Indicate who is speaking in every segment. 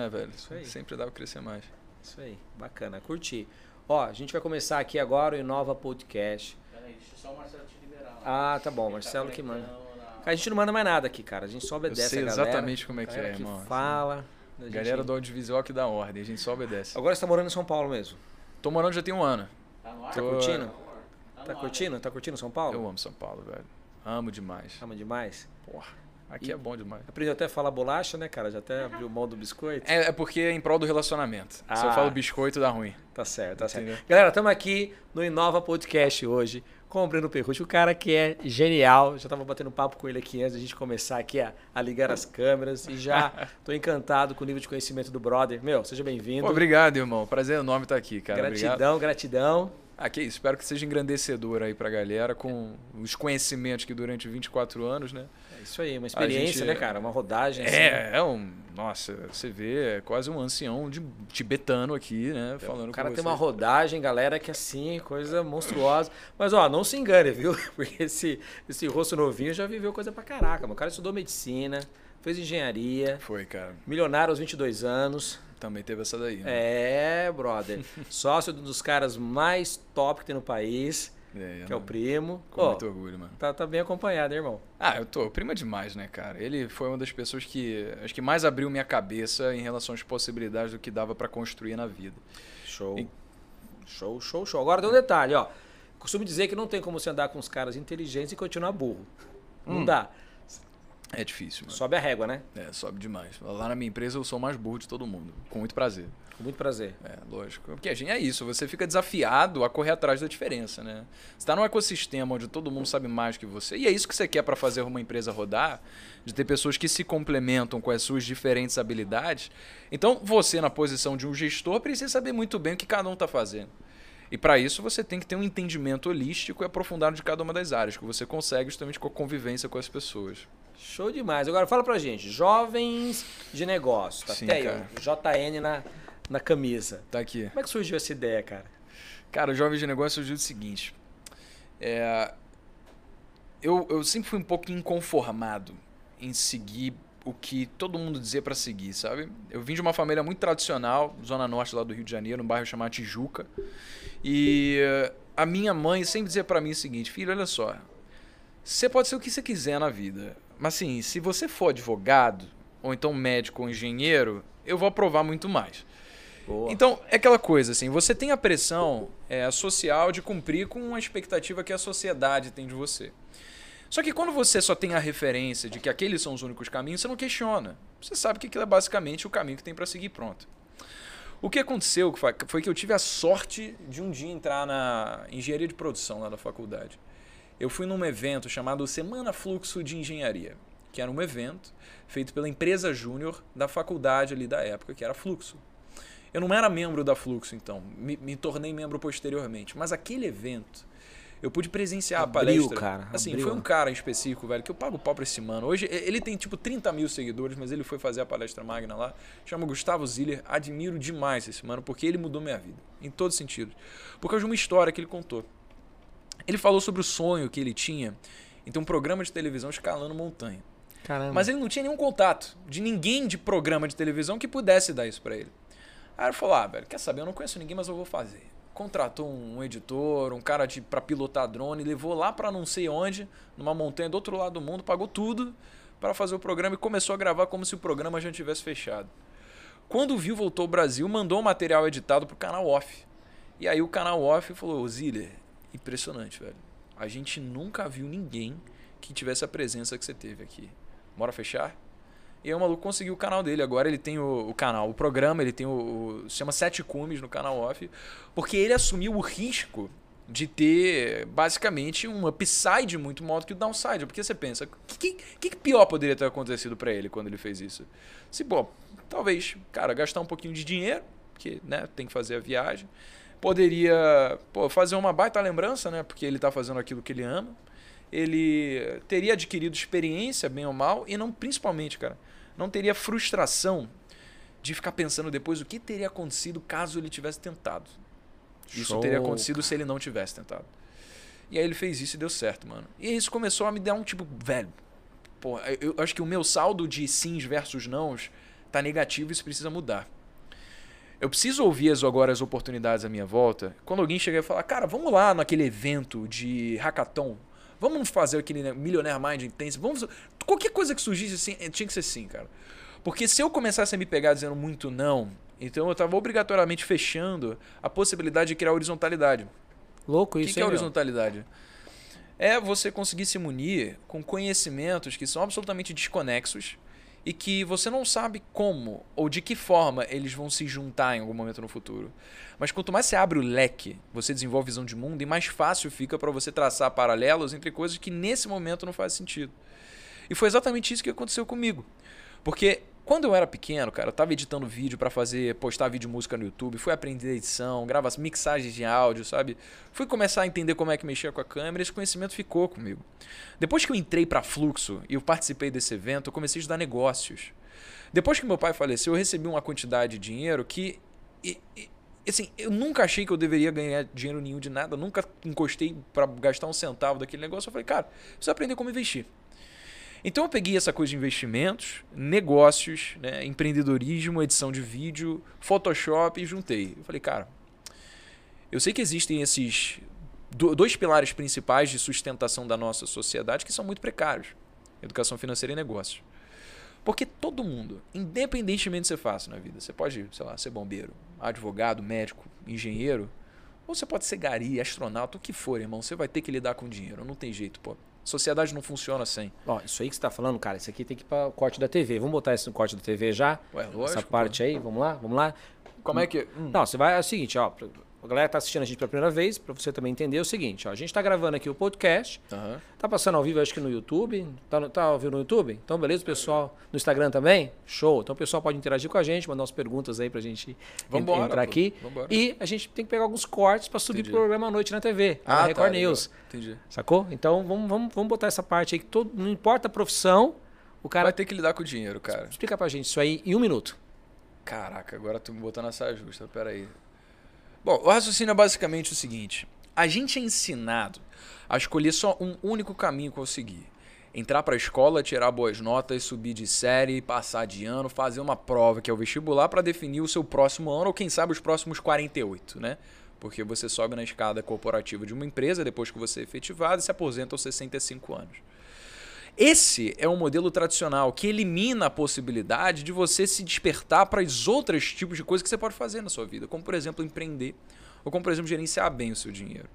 Speaker 1: né, velho?
Speaker 2: Isso aí.
Speaker 1: Sempre dá pra crescer mais.
Speaker 2: Isso aí, bacana, curti. Ó, a gente vai começar aqui agora o Inova Podcast.
Speaker 3: Peraí, deixa só o Marcelo te liberar.
Speaker 2: Ah, tá bom,
Speaker 3: Ele
Speaker 2: Marcelo que
Speaker 3: conectando
Speaker 2: manda.
Speaker 3: na-
Speaker 2: A gente não manda mais nada aqui, cara. A gente só obedece
Speaker 1: sei
Speaker 2: a galera.
Speaker 1: exatamente como é que é, irmão.
Speaker 2: fala. a gente-
Speaker 1: Galera do audiovisual que dá ordem, a gente só obedece.
Speaker 2: Agora você tá morando em São Paulo mesmo.
Speaker 1: Tô morando já tem um ano.
Speaker 3: Tá no ar?
Speaker 2: Tá
Speaker 1: Tô-
Speaker 2: curtindo?
Speaker 3: Tá
Speaker 2: Tá
Speaker 3: no ar,
Speaker 2: curtindo? Tá curtindo São Paulo?
Speaker 1: Eu amo São Paulo, velho. Amo demais.
Speaker 2: Ama demais.
Speaker 1: Porra, aqui
Speaker 2: E-
Speaker 1: é bom demais.
Speaker 2: Aprendeu até a falar bolacha, né, cara? Já até abriu mão do biscoito.
Speaker 1: É, é porque é em prol do relacionamento. Se eu
Speaker 2: Ah.
Speaker 1: falo biscoito, dá ruim.
Speaker 2: Tá certo, tá certo.
Speaker 1: Entendeu?
Speaker 2: Galera, estamos aqui no Inova Podcast hoje com o Breno Perrucci, o cara que é genial. Já tava batendo papo com ele aqui antes da gente começar aqui a, a ligar as câmeras e já tô encantado com o nível de conhecimento do brother. Meu, seja bem-vindo.
Speaker 1: Obrigado, irmão. Prazer enorme estar aqui, cara. Obrigado.
Speaker 2: gratidão, gratidão.
Speaker 1: Ah. Espero que seja engrandecedor aí pra galera com os conhecimentos que durante 24 anos, né?
Speaker 2: É isso aí, uma experiência,
Speaker 1: gente-
Speaker 2: né, cara? Uma rodagem. assim.
Speaker 1: É, é um. Nossa, você vê, é quase um ancião de tibetano aqui, né? Falando
Speaker 2: O cara tem uma rodagem, galera, que assim, coisa monstruosa. Mas, ó, não se engane, viu? Porque esse, esse rosto novinho já viveu coisa pra caraca. mano. O cara estudou medicina, fez engenharia,
Speaker 1: Foi, cara.
Speaker 2: milionário aos 22 anos.
Speaker 1: Também teve essa daí. Né?
Speaker 2: É, brother. Sócio de um dos caras mais top que tem no país,
Speaker 1: É,
Speaker 2: que é o
Speaker 1: não,
Speaker 2: primo.
Speaker 1: Com
Speaker 2: Ó,
Speaker 1: muito orgulho, mano.
Speaker 2: tá, tá bem acompanhado, hein, irmão?
Speaker 1: Ah, eu tô. O primo é demais, né, cara? Ele foi uma das pessoas que acho que mais abriu minha cabeça em relação às possibilidades do que dava pra construir na vida.
Speaker 2: Show.
Speaker 1: E-
Speaker 2: Show, show, show. Agora tem um detalhe, ó. Costumo dizer que não tem como você andar com os caras inteligentes e continuar burro. Não
Speaker 1: Hum.
Speaker 2: dá.
Speaker 1: É difícil, mano.
Speaker 2: Sobe a régua, né?
Speaker 1: É, sobe demais. Lá na minha empresa eu sou o mais burro de todo mundo. Com muito prazer.
Speaker 2: Com muito prazer.
Speaker 1: É, lógico. Porque a gente é isso, você fica desafiado a correr atrás da diferença, né? Você tá num ecossistema onde todo mundo sabe mais que você, e é isso que você quer para fazer uma empresa rodar, de ter pessoas que se complementam com as suas diferentes habilidades. Então, você na posição de um gestor precisa saber muito bem o que cada um tá fazendo. E para isso você tem que ter um entendimento holístico e aprofundado de cada uma das áreas, que você consegue justamente com a convivência com as pessoas.
Speaker 2: Show demais. Agora fala pra gente, jovens de negócio. Tá
Speaker 1: Sim,
Speaker 2: até aí,
Speaker 1: cara.
Speaker 2: ó, JN na, na camisa.
Speaker 1: Tá aqui.
Speaker 2: Como é que surgiu essa ideia, cara?
Speaker 1: Cara, o Jovem de Negócio surgiu do seguinte. É, eu, eu sempre fui um pouco inconformado em seguir o que todo mundo dizia pra seguir, sabe? Eu vim de uma família muito tradicional, zona norte lá do Rio de Janeiro, num bairro chamado Tijuca. E a minha mãe sempre dizia pra mim o seguinte: filho, olha só. Você pode ser o que você quiser na vida. Mas assim, se você for advogado, ou então médico ou engenheiro, eu vou aprovar muito mais.
Speaker 2: Boa.
Speaker 1: Então, é aquela coisa, assim, você tem a pressão é, social de cumprir com uma expectativa que a sociedade tem de você. Só que quando você só tem a referência de que aqueles são os únicos caminhos, você não questiona. Você sabe que aquilo é basicamente o caminho que tem para seguir pronto. O que aconteceu foi- foi que eu tive a sorte de um dia entrar na engenharia de produção lá da faculdade. Eu fui num evento chamado Semana Fluxo de Engenharia, que era um evento feito pela empresa júnior da faculdade ali da época, que era Fluxo. Eu não era membro da Fluxo, então. Me, me tornei membro posteriormente. Mas aquele evento, eu pude presenciar
Speaker 2: Abriu,
Speaker 1: a palestra.
Speaker 2: cara,
Speaker 1: Assim,
Speaker 2: abriu.
Speaker 1: foi um cara em específico, velho, que eu pago pau pra esse mano. Hoje, ele tem, tipo, 30 mil seguidores, mas ele foi fazer a palestra magna lá. Chama Gustavo Ziller. Admiro demais esse mano, porque ele mudou minha vida. Em todos os sentidos. Por causa de uma história que ele contou. Ele falou sobre o sonho que ele tinha em ter um programa de televisão escalando montanha.
Speaker 2: Caramba.
Speaker 1: Mas ele não tinha nenhum contato de ninguém de programa de televisão que pudesse dar isso pra ele. Aí ele falou: Ah, velho, quer saber? Eu não conheço ninguém, mas eu vou fazer. Contratou um editor, um cara de, pra pilotar drone, levou lá pra não sei onde, numa montanha do outro lado do mundo, pagou tudo pra fazer o programa e começou a gravar como se o programa já tivesse fechado. Quando viu, voltou ao Brasil, mandou o material editado pro canal off. E aí o canal off falou: "Ô, Ziller, impressionante, velho. A gente nunca viu ninguém que tivesse a presença que você teve aqui. Bora fechar? E aí o maluco conseguiu o canal dele. Agora ele tem o, o canal, o programa, ele tem o, o. Se chama Sete Cumes no canal off. Porque ele assumiu o risco de ter basicamente um upside muito maior do que o downside. Porque você pensa, o que, que, que pior poderia ter acontecido para ele quando ele fez isso? Se, pô, talvez, cara, gastar um pouquinho de dinheiro, porque né, tem que fazer a viagem. Poderia pô, fazer uma baita lembrança, né? Porque ele tá fazendo aquilo que ele ama. Ele teria adquirido experiência, bem ou mal, e não, principalmente, cara, não teria frustração de ficar pensando depois o que teria acontecido caso ele tivesse tentado. Isso
Speaker 2: Show,
Speaker 1: teria acontecido se ele não tivesse tentado. E aí ele fez isso e deu certo, mano. E isso começou a me dar um tipo, velho. Pô, eu acho que o meu saldo de sims versus nãos tá negativo e isso precisa mudar. Eu preciso ouvir as, agora as oportunidades à minha volta. Quando alguém chegar e falar, cara, vamos lá naquele evento de hackathon. Vamos fazer aquele né, Millionaire Mind Intense. Vamos... Qualquer coisa que surgisse assim, tinha que ser sim, cara. Porque se eu começasse a me pegar dizendo muito não, então eu estava obrigatoriamente fechando a possibilidade de criar horizontalidade.
Speaker 2: Louco
Speaker 1: O
Speaker 2: isso,
Speaker 1: que, que é
Speaker 2: hein, meu?
Speaker 1: horizontalidade? É você conseguir se munir com conhecimentos que são absolutamente desconexos e que você não sabe como ou de que forma eles vão se juntar em algum momento no futuro. Mas quanto mais você abre o leque, você desenvolve visão de mundo e mais fácil fica para você traçar paralelos entre coisas que nesse momento não fazem sentido. E foi exatamente isso que aconteceu comigo. Porque quando eu era pequeno, cara, eu tava editando vídeo para fazer, postar vídeo música no YouTube, fui aprender edição, grava mixagens de áudio, sabe? Fui começar a entender como é que mexia com a câmera, esse conhecimento ficou comigo. Depois que eu entrei para Fluxo e eu participei desse evento, eu comecei a estudar negócios. Depois que meu pai faleceu, eu recebi uma quantidade de dinheiro que e- e- assim, eu nunca achei que eu deveria ganhar dinheiro nenhum de nada, nunca encostei para gastar um centavo daquele negócio. Eu falei, cara, preciso aprender como investir. Então eu peguei essa coisa de investimentos, negócios, né, empreendedorismo, edição de vídeo, Photoshop e juntei. Eu falei, cara, eu sei que existem esses do- dois pilares principais de sustentação da nossa sociedade que são muito precários: educação financeira e negócios. Porque todo mundo, independentemente do que você faça na vida, você pode, sei lá, ser bombeiro, advogado, médico, engenheiro, ou você pode ser gari, astronauta, o que for, irmão, você vai ter que lidar com dinheiro, não tem jeito, pô. Sociedade não funciona sem.
Speaker 2: Ó, isso aí que você tá falando, cara, isso aqui tem que ir para o corte da TV. Vamos botar isso no corte da TV já?
Speaker 1: Ué, lógico,
Speaker 2: Essa
Speaker 1: pô.
Speaker 2: parte aí, vamos lá? Vamos lá?
Speaker 1: Como é que. Hum.
Speaker 2: Não, você vai, é o seguinte, ó, a galera que tá assistindo a gente pela primeira vez, para você também entender é o seguinte, ó, a gente tá gravando aqui o podcast,
Speaker 1: Aham.
Speaker 2: tá passando ao vivo acho que no YouTube, tá, no- tá ao vivo no YouTube? Então beleza, pessoal, no Instagram também? Show. Então o pessoal pode interagir com a gente, mandar umas perguntas aí pra gente en-
Speaker 1: Vambora,
Speaker 2: entrar aqui.
Speaker 1: Vambora.
Speaker 2: E a gente tem que pegar alguns cortes para subir pro programa à noite na TV, na
Speaker 1: Ah,
Speaker 2: Record
Speaker 1: tá.
Speaker 2: News.
Speaker 1: Entendi.
Speaker 2: Sacou? Então vamos, vamos, vamos botar essa parte aí que todo, não importa a profissão, o cara
Speaker 1: Vai ter que lidar com o dinheiro, cara.
Speaker 2: explica pra gente isso aí em um minuto.
Speaker 1: Caraca, agora tu me botou na saia justa, peraí. Bom, o raciocínio é basicamente o seguinte: a gente é ensinado a escolher só um único caminho que eu seguir. Entrar pra escola, tirar boas notas, subir de série, passar de ano, fazer uma prova que é o vestibular pra definir o seu próximo ano ou quem sabe os próximos 48, né? Porque você sobe na escada corporativa de uma empresa depois que você é efetivado e se aposenta aos 65 anos. Esse é um modelo tradicional que elimina a possibilidade de você se despertar para os outros tipos de coisas que você pode fazer na sua vida, como por exemplo empreender, ou como por exemplo gerenciar bem o seu dinheiro.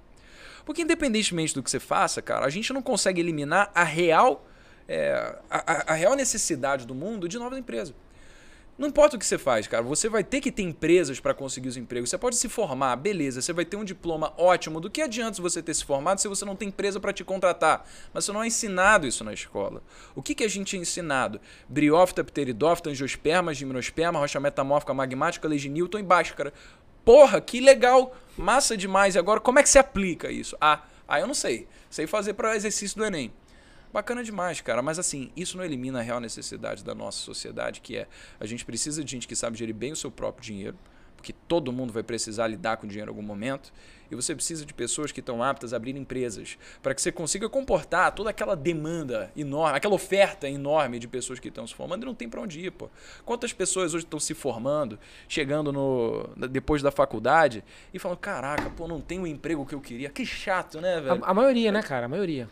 Speaker 1: Porque independentemente do que você faça, cara, a gente não consegue eliminar a real, é, a, a- real necessidade do mundo de novas empresas. Não importa o que você faz, cara, você vai ter que ter empresas para conseguir os empregos. Você pode se formar, beleza, você vai ter um diploma ótimo. Do que adianta você ter se formado se você não tem empresa para te contratar? Mas você não é ensinado isso na escola. O que, que a gente é ensinado? Briófita, pteridófita, angiosperma, gimnosperma, rocha metamórfica, magmática, lei de Newton e Bhaskara. Porra, que legal! Massa demais. E agora, como é que se aplica isso? Ah, ah eu não sei. Sei fazer para exercício do Enem. Bacana demais, cara. Mas assim, isso não elimina a real necessidade da nossa sociedade, que é a gente precisa de gente que sabe gerir bem o seu próprio dinheiro, porque todo mundo vai precisar lidar com dinheiro em algum momento. E você precisa de pessoas que estão aptas a abrir empresas, para que você consiga comportar toda aquela demanda enorme, aquela oferta enorme de pessoas que estão se formando e não tem para onde ir, pô. Quantas pessoas hoje estão se formando, chegando no depois da faculdade e falando: "Caraca, pô, não tenho o emprego que eu queria". Que chato, né, velho?
Speaker 2: A, a maioria, né, cara? A maioria.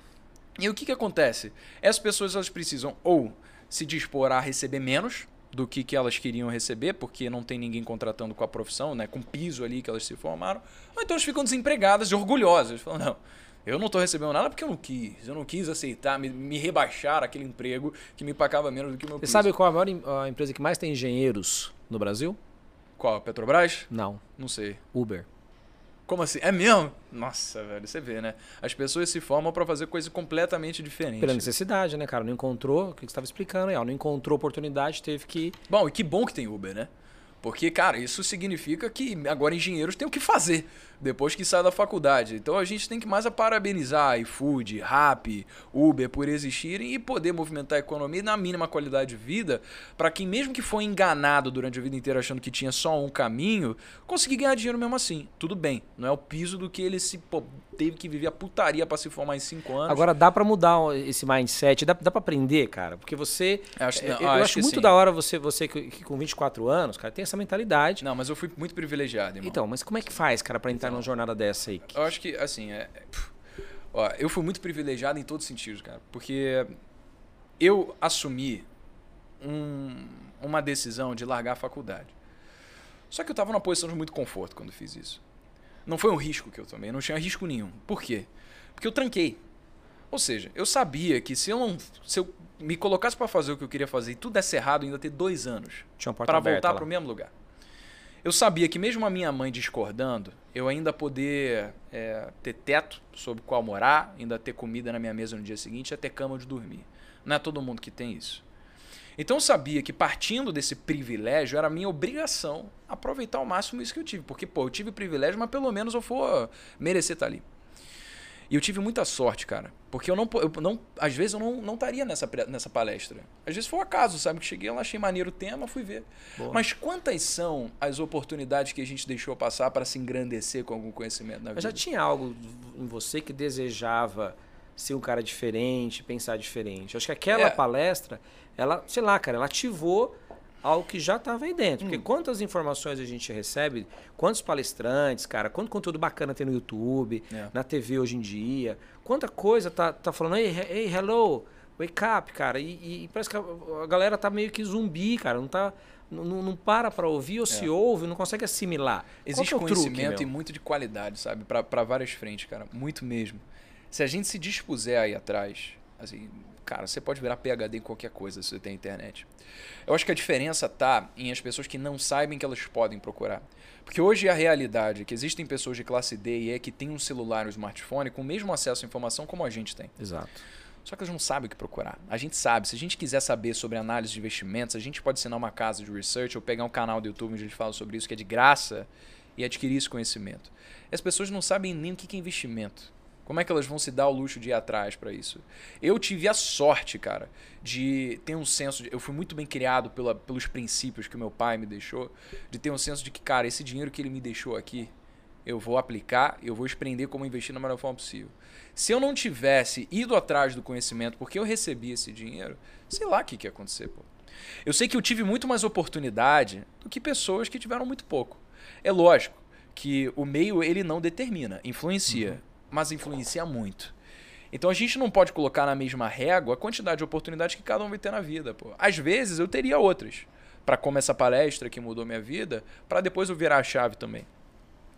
Speaker 1: E o que, que acontece? Essas pessoas elas precisam ou se dispor a receber menos do que, que elas queriam receber, porque não tem ninguém contratando com a profissão, né, com piso ali que elas se formaram, ou então elas ficam desempregadas e orgulhosas, falam, não, eu não estou recebendo nada porque eu não quis, eu não quis aceitar, me, me rebaixar aquele emprego que me pagava menos do que o meu
Speaker 2: Você
Speaker 1: piso.
Speaker 2: sabe qual a maior a empresa que mais tem engenheiros no Brasil?
Speaker 1: Qual? Petrobras?
Speaker 2: Não.
Speaker 1: Não sei.
Speaker 2: Uber.
Speaker 1: Como assim? É mesmo? Nossa, velho, você vê, né? As pessoas se formam para fazer coisa completamente diferente.
Speaker 2: Pela necessidade, né, cara? Não encontrou, o que você estava explicando aí, ó, não encontrou oportunidade, teve que.
Speaker 1: Bom, e que bom que tem Uber, né? Porque, cara, isso significa que agora engenheiros têm o que fazer depois que sai da faculdade. Então a gente tem que mais a parabenizar iFood, Rappi, Uber por existirem e poder movimentar a economia na mínima qualidade de vida para quem, mesmo que foi enganado durante a vida inteira achando que tinha só um caminho, conseguir ganhar dinheiro mesmo assim. Tudo bem, não é o piso do que ele se pô, teve que viver a putaria para se formar em cinco anos.
Speaker 2: Agora dá para mudar esse mindset, dá, dá para aprender, cara, porque você.
Speaker 1: Acho-
Speaker 2: é,
Speaker 1: não,
Speaker 2: eu
Speaker 1: acho
Speaker 2: acho
Speaker 1: que
Speaker 2: muito
Speaker 1: sim.
Speaker 2: da hora você, você que, que com 24 anos, cara, tem essa mentalidade.
Speaker 1: Não, mas eu fui muito privilegiado, irmão.
Speaker 2: Então, mas como é que faz, cara, pra entrar numa jornada dessa aí?
Speaker 1: Eu acho que, assim, é, ó, eu fui muito privilegiado em todos os sentidos, cara. Porque eu assumi um- uma decisão de largar a faculdade. Só que eu tava numa posição de muito conforto quando fiz isso. Não foi um risco que eu tomei, não tinha risco nenhum. Por quê? Porque eu tranquei. Ou seja, eu sabia que se eu não. Se eu me colocasse pra fazer o que eu queria fazer e tudo desse errado, eu ainda ter dois anos para voltar para o mesmo lugar. Eu sabia que mesmo a minha mãe discordando, eu ainda poder é, ter teto sobre qual morar, ainda ter comida na minha mesa no dia seguinte, ter cama onde dormir. Não é todo mundo que tem isso. Então eu sabia que partindo desse privilégio era minha obrigação aproveitar ao máximo isso que eu tive, porque pô, eu tive privilégio, mas pelo menos eu for merecer estar ali. E eu tive muita sorte, cara. Porque eu não, eu não às vezes eu não não estaria nessa, nessa palestra. Às vezes foi um acaso, sabe? Que cheguei lá, achei maneiro o tema, fui ver.
Speaker 2: Boa.
Speaker 1: Mas quantas são as oportunidades que a gente deixou passar para se engrandecer com algum conhecimento na
Speaker 2: Mas já
Speaker 1: vida?
Speaker 2: tinha algo em você que desejava ser um cara diferente, pensar diferente. Eu acho que aquela
Speaker 1: É.
Speaker 2: palestra, ela, sei lá, cara, ela ativou algo que já estava aí dentro.
Speaker 1: Hum.
Speaker 2: Porque quantas informações a gente recebe, quantos palestrantes, cara, quanto conteúdo bacana tem no YouTube,
Speaker 1: É.
Speaker 2: na TV hoje em dia, quanta coisa tá, tá falando, ei, he- ei, hello, wake up, cara. E, e parece que a, a galera tá meio que zumbi, cara, não tá. Não, não para pra ouvir ou se ouve, não consegue assimilar. Qual
Speaker 1: Existe
Speaker 2: é truque,
Speaker 1: conhecimento
Speaker 2: meu?
Speaker 1: e muito de qualidade, sabe? Para várias frentes, cara. Muito mesmo. Se a gente se dispuser aí atrás, assim, cara, você pode virar PHD em qualquer coisa se você tem internet. Eu acho que a diferença tá em as pessoas que não sabem que elas podem procurar. Porque hoje a realidade é que existem pessoas de classe D e E que têm um celular e um smartphone com o mesmo acesso à informação como a gente tem.
Speaker 2: Exato.
Speaker 1: Só que eles não sabem o que procurar. A gente sabe. Se a gente quiser saber sobre análise de investimentos, a gente pode assinar uma casa de research ou pegar um canal do YouTube onde a gente fala sobre isso, que é de graça, e adquirir esse conhecimento. E as pessoas não sabem nem o que que é investimento. Como é que elas vão se dar o luxo de ir atrás para isso? Eu tive a sorte, cara, de ter um senso. De, eu fui muito bem criado pela, pelos princípios que meu pai me deixou, de ter um senso de que, cara, esse dinheiro que ele me deixou aqui, eu vou aplicar, eu vou aprender como investir da melhor forma possível. Se eu não tivesse ido atrás do conhecimento porque eu recebi esse dinheiro, sei lá o que, que ia acontecer, pô. Eu sei que eu tive muito mais oportunidade do que pessoas que tiveram muito pouco. É lógico que o meio ele não determina, influencia, mas influencia muito. Então a gente não pode colocar na mesma régua a quantidade de oportunidades que cada um vai ter na vida, pô. Às vezes eu teria outras, para como essa palestra que mudou minha vida, para depois eu virar a chave também.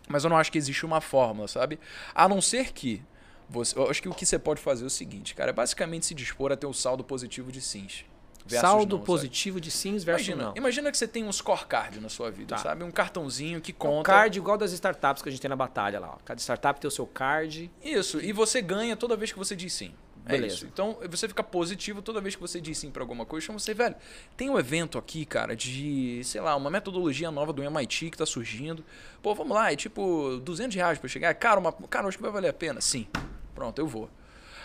Speaker 1: Mas eu não acho que existe uma fórmula, sabe? A não ser que você, eu acho que o que você pode fazer é o seguinte, cara, é basicamente se dispor a ter um saldo positivo de sims.
Speaker 2: Saldo
Speaker 1: não, sabe?
Speaker 2: positivo de sims versus
Speaker 1: Imagina,
Speaker 2: não.
Speaker 1: imagina que você tem um scorecard na sua vida,
Speaker 2: Tá.
Speaker 1: sabe? Um cartãozinho que
Speaker 2: Um
Speaker 1: conta.
Speaker 2: card igual das startups que a gente tem na batalha lá. ó. Cada startup tem o seu card.
Speaker 1: Isso, e você ganha toda vez que você diz sim. É
Speaker 2: Beleza.
Speaker 1: isso. Então você fica positivo toda vez que você diz sim pra alguma coisa. Chama você, velho. Tem um evento aqui, cara, de, sei lá, uma metodologia nova do MIT que tá surgindo. Pô, vamos lá, é tipo 200 reais pra chegar. Cara, uma, cara, acho que vai valer a pena. Sim. Pronto, eu vou.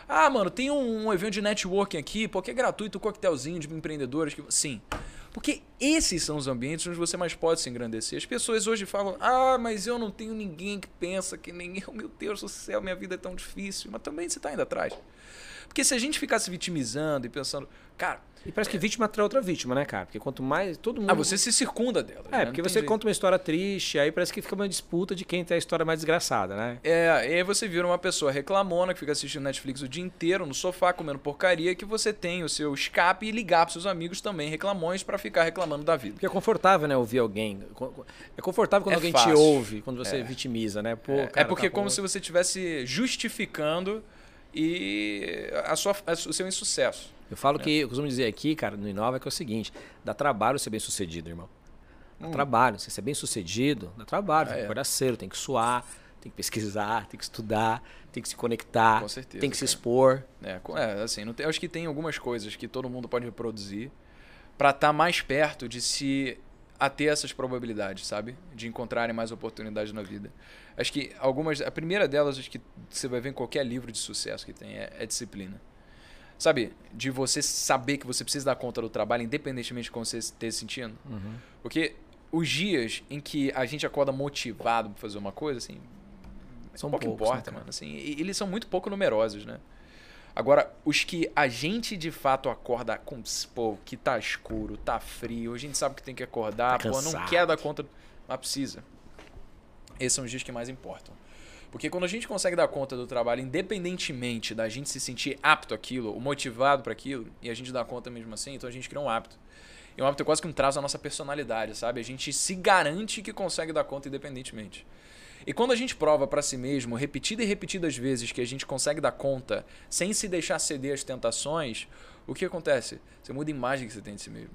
Speaker 1: Ah, mano, tem um, um evento de networking aqui, pô, que é gratuito, um coquetelzinho de empreendedores. Que... Sim. Porque esses são os ambientes onde você mais pode se engrandecer. As pessoas hoje falam, ah, mas eu não tenho ninguém que pensa que nem eu. Meu Deus do céu, minha vida é tão difícil. Mas também você tá indo atrás. Porque se a gente ficasse vitimizando e pensando, cara,
Speaker 2: E parece que vítima atrai outra vítima, né, cara? Porque quanto mais. Todo mundo.
Speaker 1: ah, você se circunda dela.
Speaker 2: É, porque você conta uma história triste, aí parece que fica uma disputa de quem tem a história mais desgraçada, né?
Speaker 1: É, e aí você vira uma pessoa reclamona que fica assistindo Netflix o dia inteiro no sofá comendo porcaria que você tem o seu escape e ligar pros seus amigos também reclamões pra ficar reclamando da vida.
Speaker 2: Porque é confortável, né, ouvir alguém. É confortável quando
Speaker 1: É
Speaker 2: alguém
Speaker 1: fácil.
Speaker 2: te ouve, quando você vitimiza, né? Pô,
Speaker 1: É,
Speaker 2: cara,
Speaker 1: é porque é
Speaker 2: tá
Speaker 1: como se você estivesse justificando e a sua, a- o seu insucesso.
Speaker 2: Eu falo que, eu costumo dizer aqui, cara, no Inova, que é o seguinte: dá trabalho ser bem sucedido, irmão. Dá trabalho. Se você é bem sucedido, dá trabalho. Tem
Speaker 1: Hum. É,
Speaker 2: que
Speaker 1: é.
Speaker 2: acordar cedo, tem que suar, tem que pesquisar, tem que estudar, tem que se conectar,
Speaker 1: Com certeza,
Speaker 2: tem que se
Speaker 1: cara.
Speaker 2: expor.
Speaker 1: É, é, assim, tem- eu acho que tem algumas coisas que todo mundo pode reproduzir pra estar mais perto de se a ter essas probabilidades, sabe? De encontrarem mais oportunidades na vida. Acho que algumas. A primeira delas, acho que você vai ver em qualquer livro de sucesso que tem, é, é disciplina. Sabe? De você saber que você precisa dar conta do trabalho, independentemente de como você esteja sentindo.
Speaker 2: Uhum.
Speaker 1: Porque os dias em que a gente acorda motivado pra fazer uma coisa, assim.
Speaker 2: São
Speaker 1: pouco
Speaker 2: poucos,
Speaker 1: importa,
Speaker 2: né,
Speaker 1: mano. Assim, e- eles são muito pouco numerosos, né? Agora, os que a gente de fato acorda com. Pô, que tá escuro, tá frio, a gente sabe que tem que acordar,
Speaker 2: Tá
Speaker 1: pô, não quer dar conta, mas precisa. Esses são os dias que mais importam. Porque quando a gente consegue dar conta do trabalho, independentemente da gente se sentir apto àquilo, ou motivado para aquilo, e a gente dá conta mesmo assim, então a gente cria um hábito. E um hábito é quase que um traço da nossa personalidade, sabe? A gente se garante que consegue dar conta independentemente. E quando a gente prova para si mesmo, repetida e repetidas vezes, que a gente consegue dar conta sem se deixar ceder às tentações, o que acontece? Você muda a imagem que você tem de si mesmo.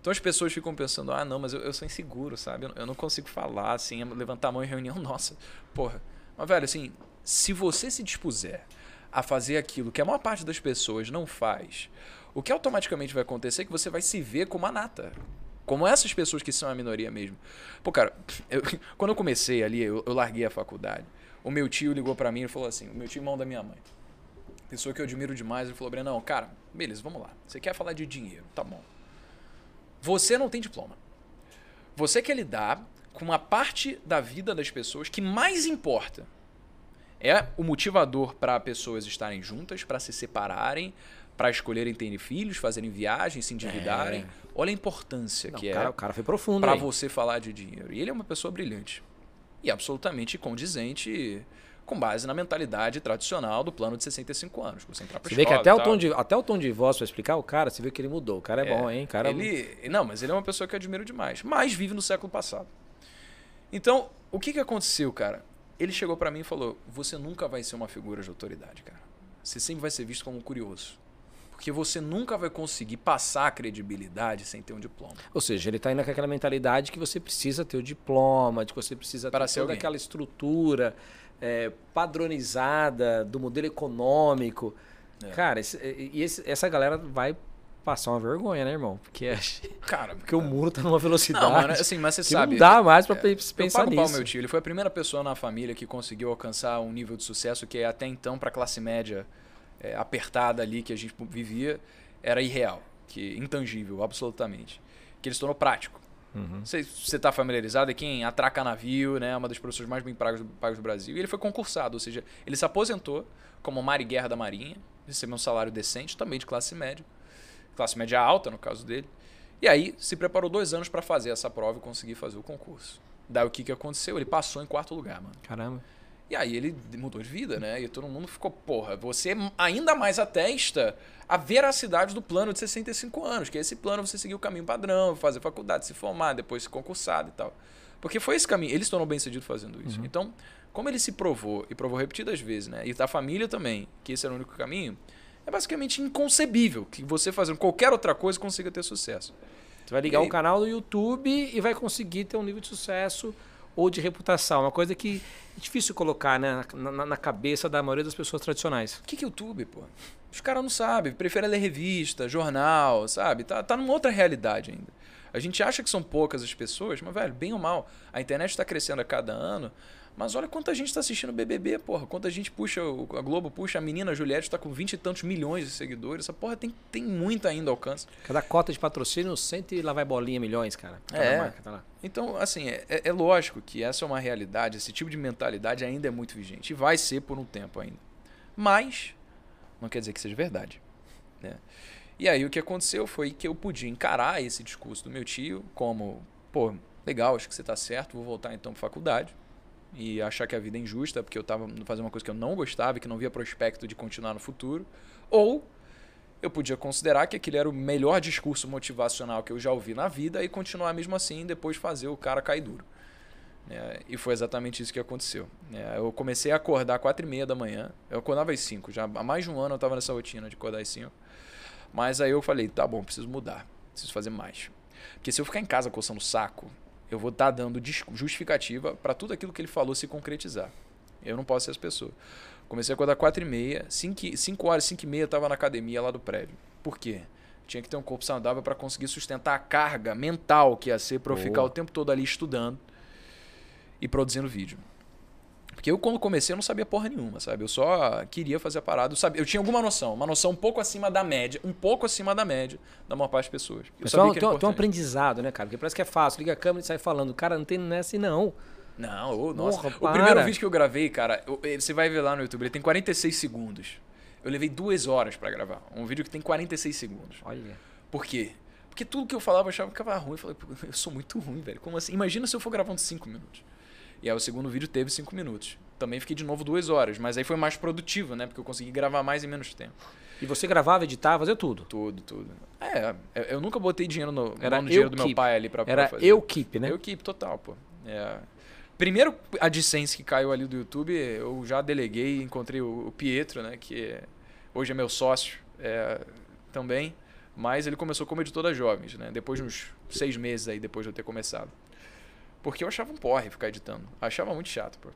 Speaker 1: Então as pessoas ficam pensando, ah, não, mas eu, eu sou inseguro, sabe? Eu, eu não consigo falar, assim, levantar a mão em reunião, nossa, porra. Mas, velho, assim, se você se dispuser a fazer aquilo que a maior parte das pessoas não faz, o que automaticamente vai acontecer é que você vai se ver como a nata. Como essas pessoas que são a minoria mesmo. Pô, cara, eu- quando eu comecei ali, eu, eu larguei a faculdade. O meu tio ligou pra mim e falou assim: o meu tio, irmão da minha mãe. Pessoa que eu admiro demais, ele falou: Brenão, cara, beleza, vamos lá. Você quer falar de dinheiro, tá bom. Você não tem diploma. Você quer lidar com uma parte da vida das pessoas que mais importa. É o motivador para pessoas estarem juntas, para se separarem, para escolherem terem filhos, fazerem viagens, se endividarem. Olha a importância
Speaker 2: Não,
Speaker 1: que é
Speaker 2: cara, o cara foi profundo
Speaker 1: para você falar de dinheiro. E ele é uma pessoa brilhante. E absolutamente condizente com base na mentalidade tradicional do plano de 65 anos. Você entrar pra
Speaker 2: Você vê que até o, tom de, até o tom de voz pra explicar o cara, você vê que ele mudou. O cara é, bom, hein? O Cara,
Speaker 1: Ele, não, mas ele é uma pessoa que eu admiro demais. Mas vive no século passado. Então, o que, que aconteceu, cara? Ele chegou pra mim e falou: Você nunca vai ser uma figura de autoridade, cara. Você sempre vai ser visto como um curioso. Porque você nunca vai conseguir passar a credibilidade sem ter um diploma.
Speaker 2: Ou seja, ele tá indo com aquela mentalidade que você precisa ter o diploma, de que você precisa
Speaker 1: Para
Speaker 2: ter
Speaker 1: ser
Speaker 2: toda
Speaker 1: alguém.
Speaker 2: aquela estrutura é, padronizada do modelo econômico.
Speaker 1: É.
Speaker 2: Cara, esse- e essa galera vai passar uma vergonha, né, irmão? Porque, é-
Speaker 1: Cara,
Speaker 2: porque o mundo tá numa velocidade
Speaker 1: Não, mano, assim, mas você sabe.
Speaker 2: não dá mais pra
Speaker 1: é,
Speaker 2: pe-
Speaker 1: Eu
Speaker 2: pensar
Speaker 1: pago
Speaker 2: nisso.
Speaker 1: meu tio. Ele foi a primeira pessoa na família que conseguiu alcançar um nível de sucesso que até então, para a classe média é, apertada ali que a gente vivia, era irreal, que intangível, absolutamente. Que ele se tornou prático.
Speaker 2: Uhum.
Speaker 1: Você está familiarizado, é quem atraca navio, né? Uma das profissões mais bem pagas do, pagas do Brasil. E ele foi concursado, ou seja, ele se aposentou como mar e guerra da Marinha, recebeu um salário decente, também de classe média. Classe média alta, no caso dele. E aí se preparou dois anos para fazer essa prova e conseguir fazer o concurso. Daí o que, que aconteceu? Ele passou em quarto lugar, mano.
Speaker 2: Caramba.
Speaker 1: E aí ele mudou de vida, né? E todo mundo ficou, porra, você ainda mais atesta a veracidade do plano de 65 anos, que é esse plano você seguir o caminho padrão, fazer faculdade, se formar, depois se concursado e tal. Porque foi esse caminho, ele se tornou bem sucedido fazendo isso. Então, como ele se provou, e provou repetidas vezes, né? E da família também, que esse era o único caminho, é basicamente inconcebível que você fazendo qualquer outra coisa consiga ter sucesso.
Speaker 2: Você vai ligar
Speaker 1: E
Speaker 2: um canal no YouTube e vai conseguir ter um nível de sucesso ou de reputação. Uma coisa que é difícil colocar né, na, na- na cabeça da maioria das pessoas tradicionais.
Speaker 1: O que, que é YouTube, pô? Os caras não sabem, preferem ler revista, jornal, sabe? Tá, tá numa outra realidade ainda. A gente acha que são poucas as pessoas, mas, velho, bem ou mal, a internet está crescendo a cada ano. Mas olha quanta gente está assistindo BBB, porra. Quanta gente puxa, a Globo puxa, a menina Juliette está com 20 e tantos milhões de seguidores. Essa porra tem, tem muito ainda alcance.
Speaker 2: Cada cota de patrocínio, cento e lá vai bolinha, milhões, cara. Cada
Speaker 1: É.
Speaker 2: marca tá lá.
Speaker 1: Então, assim, é, é- é lógico que essa é uma realidade, esse tipo de mentalidade ainda é muito vigente. E vai ser por um tempo ainda. Mas, não quer dizer que seja verdade. Né? E aí o que aconteceu foi que eu podia encarar esse discurso do meu tio como, pô, legal, acho que você está certo, vou voltar então para faculdade. E achar que a vida é injusta, porque eu estava fazendo uma coisa que eu não gostava e que não via prospecto de continuar no futuro. Ou eu podia considerar que aquele era o melhor discurso motivacional que eu já ouvi na vida e continuar mesmo assim e depois fazer o cara cair duro. né? e foi exatamente isso que aconteceu. né? eu comecei a acordar às quatro e meia da manhã. Eu acordava às 5. Já há mais de um ano eu estava nessa rotina de acordar às 5. Mas aí eu falei, tá bom, preciso mudar. Preciso fazer mais. Porque se eu ficar em casa coçando o saco, eu vou estar dando dis- justificativa para tudo aquilo que ele falou se concretizar. Eu não posso ser essa pessoa. Comecei a acordar 4 e meia, 5, 5 horas, 5 e meia eu estava na academia lá do prédio. Por quê? Tinha que ter um corpo saudável para conseguir sustentar a carga mental que ia ser para eu ficar o tempo todo ali estudando e produzindo vídeo. Porque eu, quando comecei, eu não sabia porra nenhuma, sabe? Eu só queria fazer a parada. Eu, sabia, eu tinha alguma noção, uma noção um pouco acima da média, um pouco acima da média da maior parte das pessoas. Eu
Speaker 2: Mas
Speaker 1: sabia
Speaker 2: tem, um- tem um- aprendizado, né, cara? Porque parece que é fácil. Liga a câmera e sai falando. Cara, não tem não é assim, não.
Speaker 1: Não, ô, nossa.
Speaker 2: Porra,
Speaker 1: o
Speaker 2: para.
Speaker 1: primeiro vídeo que eu gravei, cara, eu- eh, você vai ver lá no YouTube, ele tem 46 segundos. Eu levei duas horas pra gravar. Um vídeo que tem 46 segundos.
Speaker 2: Olha.
Speaker 1: Por quê? Porque tudo que eu falava eu achava que ficava ruim. Eu falei, "Pô, eu sou muito ruim, velho. Como assim? Imagina se eu for gravando 5 minutos. E aí o segundo vídeo teve 5 minutos. Também fiquei de novo duas horas, mas aí foi mais produtivo, né? Porque eu consegui gravar mais em menos tempo.
Speaker 2: E você gravava, editava, fazia tudo.
Speaker 1: Tudo, tudo. É, eu- nunca botei dinheiro no,
Speaker 2: Era
Speaker 1: no dinheiro do meu
Speaker 2: keep.
Speaker 1: pai ali pra, pra
Speaker 2: Era
Speaker 1: fazer.
Speaker 2: eu keep, né?
Speaker 1: Eu keep total, pô. É. Primeiro AdSense que caiu ali do YouTube, eu já deleguei, encontrei o, Pietro, né? Que hoje é meu sócio é, também. Mas ele começou como editor das jovens, né? Depois de uns seis meses aí, depois de eu ter começado. Porque eu achava um porre ficar editando. Achava muito chato, pô.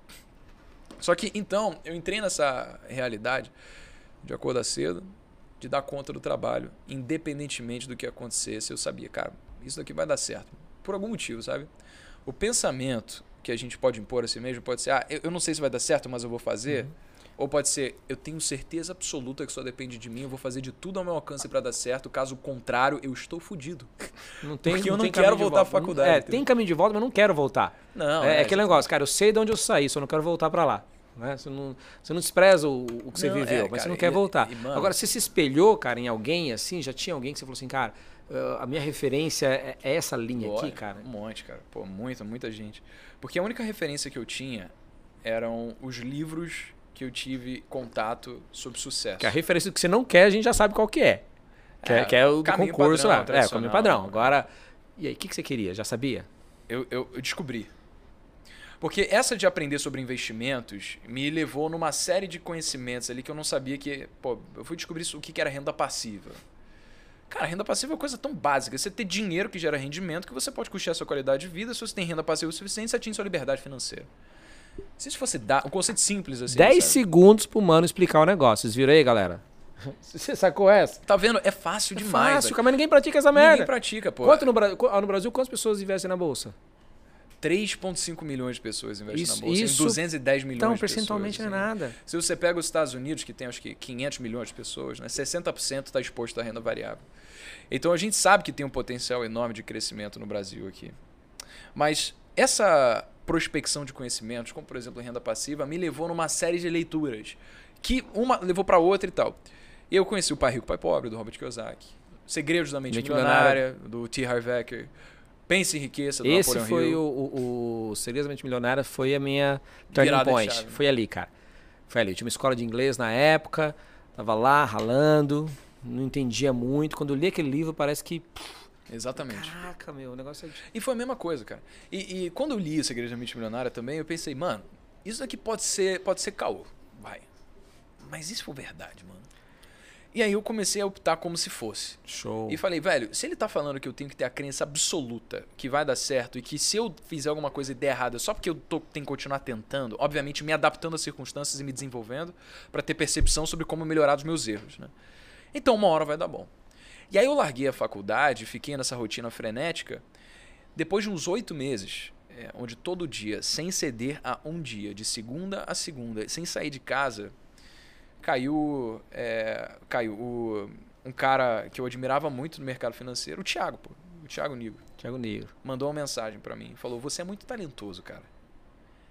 Speaker 1: Só que, então, eu entrei nessa realidade de acordar cedo, de dar conta do trabalho, independentemente do que acontecesse, eu sabia, cara, isso daqui vai dar certo. Por algum motivo, sabe? O pensamento que a gente pode impor a si mesmo pode ser, ah, eu não sei se vai dar certo, mas eu vou fazer. Ou pode ser, eu tenho certeza absoluta que só depende de mim, eu vou fazer de tudo ao meu alcance para dar certo, caso contrário, eu estou fudido.
Speaker 2: Não tem,
Speaker 1: Porque eu não quero voltar à faculdade,
Speaker 2: É, tem caminho de volta, mas não quero voltar.
Speaker 1: Não,
Speaker 2: é, é aquele negócio, cara, eu sei de onde eu saí, só não quero voltar pra lá. Né? Você, não, você não despreza o, o que você
Speaker 1: Não,
Speaker 2: viveu,
Speaker 1: é,
Speaker 2: mas
Speaker 1: cara,
Speaker 2: você não quer
Speaker 1: e-
Speaker 2: voltar.
Speaker 1: e, mano-
Speaker 2: Agora, você se espelhou, cara, em alguém assim, já tinha alguém que você falou assim, cara, eh, a minha referência é, é essa linha aqui, cara.
Speaker 1: Um monte, cara. Pô, muita, muita gente. Porque a única referência que eu tinha eram os livros que eu tive contato sobre sucesso.
Speaker 2: Que a referência do que você não quer, a gente já sabe qual que é. Que é,
Speaker 1: É,
Speaker 2: que é o concurso
Speaker 1: padrão,
Speaker 2: lá. É,
Speaker 1: tradicional.
Speaker 2: caminho padrão. Agora, e aí, o que, que você queria? Já sabia?
Speaker 1: Eu, eu, eu descobri. Porque essa de aprender sobre investimentos me levou numa série de conhecimentos ali que eu não sabia que. Pô, eu fui descobrir o que era renda passiva. Cara, renda passiva é uma coisa tão básica. Você ter dinheiro que gera rendimento que você pode custear a sua qualidade de vida. Se você tem renda passiva o suficiente, você atinge sua liberdade financeira. Se isso fosse dar. Um conceito simples assim.
Speaker 2: 10
Speaker 1: sabe?
Speaker 2: segundos pro mano explicar o negócio. Vocês viram aí, galera? Você sacou essa?
Speaker 1: Tá vendo? É fácil
Speaker 2: É
Speaker 1: demais.
Speaker 2: fácil, cara, mas ninguém pratica essa
Speaker 1: Ninguém
Speaker 2: merda.
Speaker 1: pratica, pô.
Speaker 2: Quanto no, Bra- ah, no Brasil, quantas pessoas investem na bolsa?
Speaker 1: 3,5 milhões de pessoas investem
Speaker 2: Isso-
Speaker 1: na bolsa.
Speaker 2: isso-
Speaker 1: em 210 milhões
Speaker 2: Então,
Speaker 1: de
Speaker 2: percentualmente
Speaker 1: pessoas.
Speaker 2: não é
Speaker 1: assim.
Speaker 2: nada.
Speaker 1: Se você pega os Estados Unidos, que tem acho que 500 milhões de pessoas, né? 60% está exposto à renda variável. Então a gente sabe que tem um potencial enorme de crescimento no Brasil aqui. Mas essa prospecção de conhecimentos, como por exemplo renda passiva, me levou numa série de leituras que uma levou para outra e tal. Eu conheci o Pai Rico, Pai Pobre, do Robert Kiyosaki. Segredos da Mente,
Speaker 2: Mente
Speaker 1: Milionária, do T. Harv Eker. Pense em Riqueza, do
Speaker 2: Esse
Speaker 1: Napoleon
Speaker 2: foi
Speaker 1: Hill.
Speaker 2: o, o, o Seriosamente Milionária, foi a minha turning
Speaker 1: Virada
Speaker 2: point. Foi ali, cara. Foi ali. Eu tinha uma escola de inglês na época, tava lá ralando, não entendia muito. Quando eu li aquele livro, parece que.
Speaker 1: Exatamente.
Speaker 2: Caraca, meu, o negócio é.
Speaker 1: E foi a mesma coisa, cara. E, e quando eu li essa Igreja Mente Milionária também, eu pensei, mano, isso daqui pode ser, pode ser caô. Vai. Mas isso for verdade, mano. E aí eu comecei a optar como se fosse.
Speaker 2: Show.
Speaker 1: E falei, velho, se ele tá falando que eu tenho que ter a crença absoluta que vai dar certo e que se eu fizer alguma coisa e der errado, é só porque eu tô, tenho que continuar tentando, obviamente me adaptando às circunstâncias e me desenvolvendo pra ter percepção sobre como melhorar os meus erros, né? Então uma hora vai dar bom. E aí eu larguei a faculdade, fiquei nessa rotina frenética. Depois de uns oito meses, é, onde todo dia, sem ceder a um dia, de segunda a segunda, sem sair de casa, caiu, é, caiu o- um cara que eu admirava muito no mercado financeiro, o Thiago, pô, o Thiago Nigo,
Speaker 2: Thiago Negro.
Speaker 1: mandou uma mensagem pra mim, falou: "Você é muito talentoso, cara".